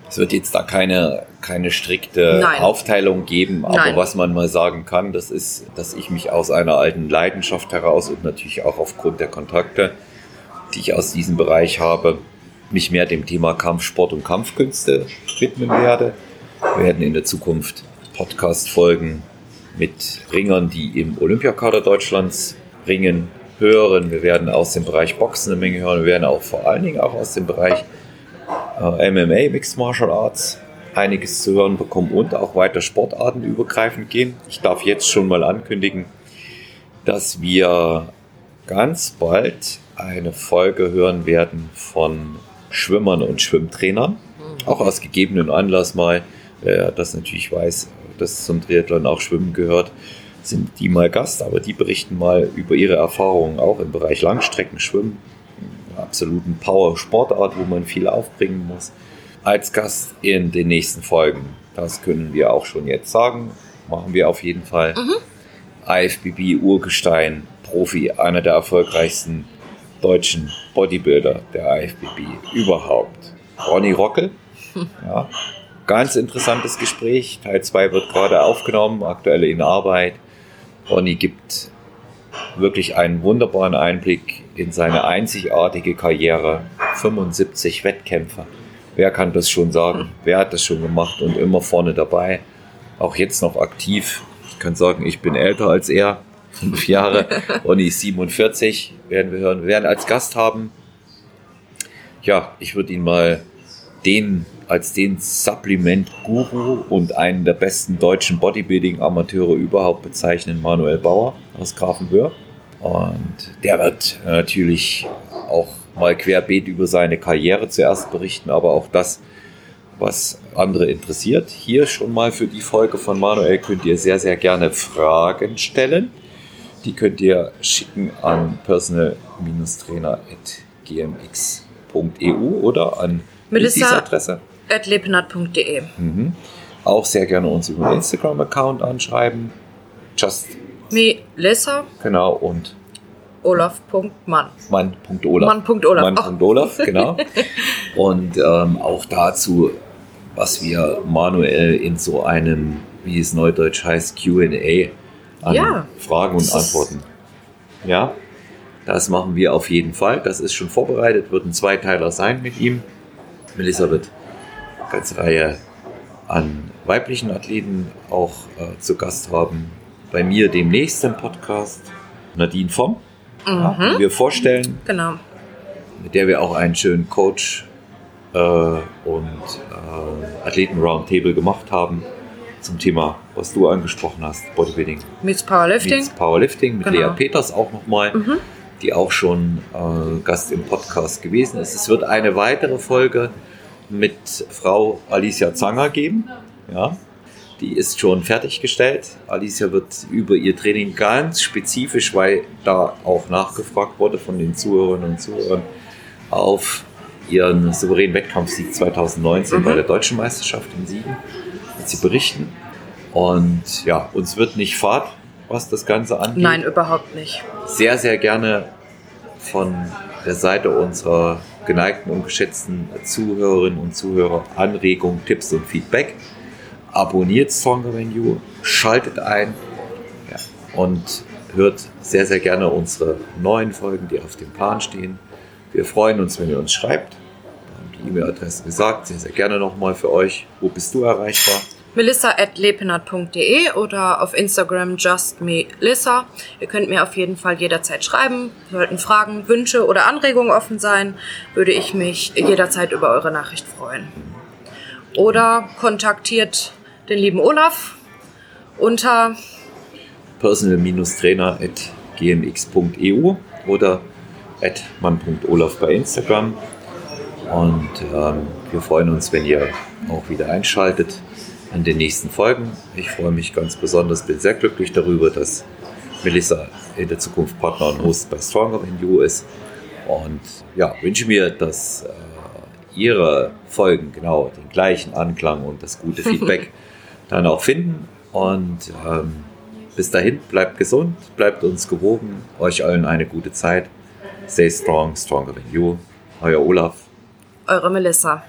Es wird jetzt da keine, keine strikte Nein. Aufteilung geben, aber Nein. was man mal sagen kann, das ist, dass ich mich aus einer alten Leidenschaft heraus und natürlich auch aufgrund der Kontakte, die ich aus diesem Bereich habe, mich mehr dem Thema Kampfsport und Kampfkünste widmen werde. Wir werden in der Zukunft Podcast-Folgen mit Ringern, die im Olympiakader Deutschlands ringen, hören. Wir werden aus dem Bereich Boxen eine Menge hören. Wir werden auch vor allen Dingen auch aus dem Bereich äh, MMA, Mixed Martial Arts, einiges zu hören bekommen und auch weiter Sportarten übergreifend gehen. Ich darf jetzt schon mal ankündigen, dass wir ganz bald eine Folge hören werden von Schwimmern und Schwimmtrainern. Auch aus gegebenen Anlass mal, wer das natürlich weiß, dass zum Triathlon auch Schwimmen gehört, sind die mal Gast, aber die berichten mal über ihre Erfahrungen auch im Bereich Langstreckenschwimmen, absoluten Power-Sportart, wo man viel aufbringen muss, als Gast in den nächsten Folgen. Das können wir auch schon jetzt sagen. Machen wir auf jeden Fall. IFBB Urgestein, Profi, einer der erfolgreichsten deutschen Bodybuilder der IFBB überhaupt. Ronny Rockel. Ja, ganz interessantes Gespräch. Teil 2 wird gerade aufgenommen, aktuell in Arbeit. Ronny gibt wirklich einen wunderbaren Einblick in seine einzigartige Karriere 75 Wettkämpfe. Wer kann das schon sagen? Wer hat das schon gemacht und immer vorne dabei? Auch jetzt noch aktiv. Ich kann sagen, ich bin älter als er, fünf Jahre. und ich 47, werden wir hören. Wir werden als Gast haben. Ja, ich würde ihn mal den als den Supplement-Guru und einen der besten deutschen Bodybuilding-Amateure überhaupt bezeichnen, Manuel Bauer aus Grafenwöhr. Und der wird natürlich auch mal querbeet über seine Karriere zuerst berichten, aber auch das, was andere interessiert. Hier schon mal für die Folge von Manuel könnt ihr sehr, sehr gerne Fragen stellen. Die könnt ihr schicken an personal-trainer.gmx.eu oder an Melissa Adresse. lepenat.de. Mhm. Auch sehr gerne uns über den Instagram-Account anschreiben. Just Melissa genau und Olaf.mann. Mann.olaf. Mann.olaf. Mann.olaf, genau. Und ähm, auch dazu, was wir manuell in so einem, wie es neudeutsch heißt, QA an Ja. Fragen und Antworten. Ja, das machen wir auf jeden Fall. Das ist schon vorbereitet, wird ein Zweiteiler sein mit ihm. Melissa wird eine ganze Reihe an weiblichen Athleten auch äh, zu Gast haben. Bei mir demnächst im Podcast Nadine Vom, ja, die wir vorstellen, Genau. mit der wir auch einen schönen Coach äh, und äh, Athleten-Roundtable gemacht haben zum Thema, was du angesprochen hast, Bodybuilding, Meets Powerlifting. meets Powerlifting mit Genau. Lea Peters auch nochmal, die auch schon äh, Gast im Podcast gewesen ist. Es wird eine weitere Folge mit Frau Alicia Zanger geben. Ja, die ist schon fertiggestellt. Alicia wird über ihr Training ganz spezifisch, weil da auch nachgefragt wurde von den Zuhörerinnen und Zuhörern, auf ihren souveränen Wettkampfsieg 2019 bei der Deutschen Meisterschaft in Siegen, wird sie berichten. Und ja, uns wird nicht fad, was das Ganze angeht Nein, überhaupt nicht. sehr, sehr gerne von der Seite unserer geneigten und geschätzten Zuhörerinnen und Zuhörer Anregungen, Tipps und Feedback. Abonniert Stronger Than You, schaltet ein ja, und hört sehr, sehr gerne unsere neuen Folgen, die auf dem Plan stehen. Wir freuen uns, wenn ihr uns schreibt. Wir haben die E-Mail-Adresse gesagt, sehr, sehr gerne nochmal für euch. Wo bist du erreichbar? melissa.lepenat.de oder auf Instagram justmelissa. Ihr könnt mir auf jeden Fall jederzeit schreiben. Sollten Fragen, Wünsche oder Anregungen offen sein, würde ich mich jederzeit über eure Nachricht freuen. Oder kontaktiert den lieben Olaf unter personal-trainer.gmx.eu oder at mann.olaf bei Instagram. Und ähm, wir freuen uns, wenn ihr auch wieder einschaltet in den nächsten Folgen. Ich freue mich ganz besonders, bin sehr glücklich darüber, dass Melissa in der Zukunft Partner und Host bei Stronger Than You ist. Und ja, wünsche mir, dass äh, ihre Folgen genau den gleichen Anklang und das gute Feedback dann auch finden. Und ähm, bis dahin, bleibt gesund, bleibt uns gewogen, euch allen eine gute Zeit. Stay strong, stronger than you. Euer Olaf. eure Melissa.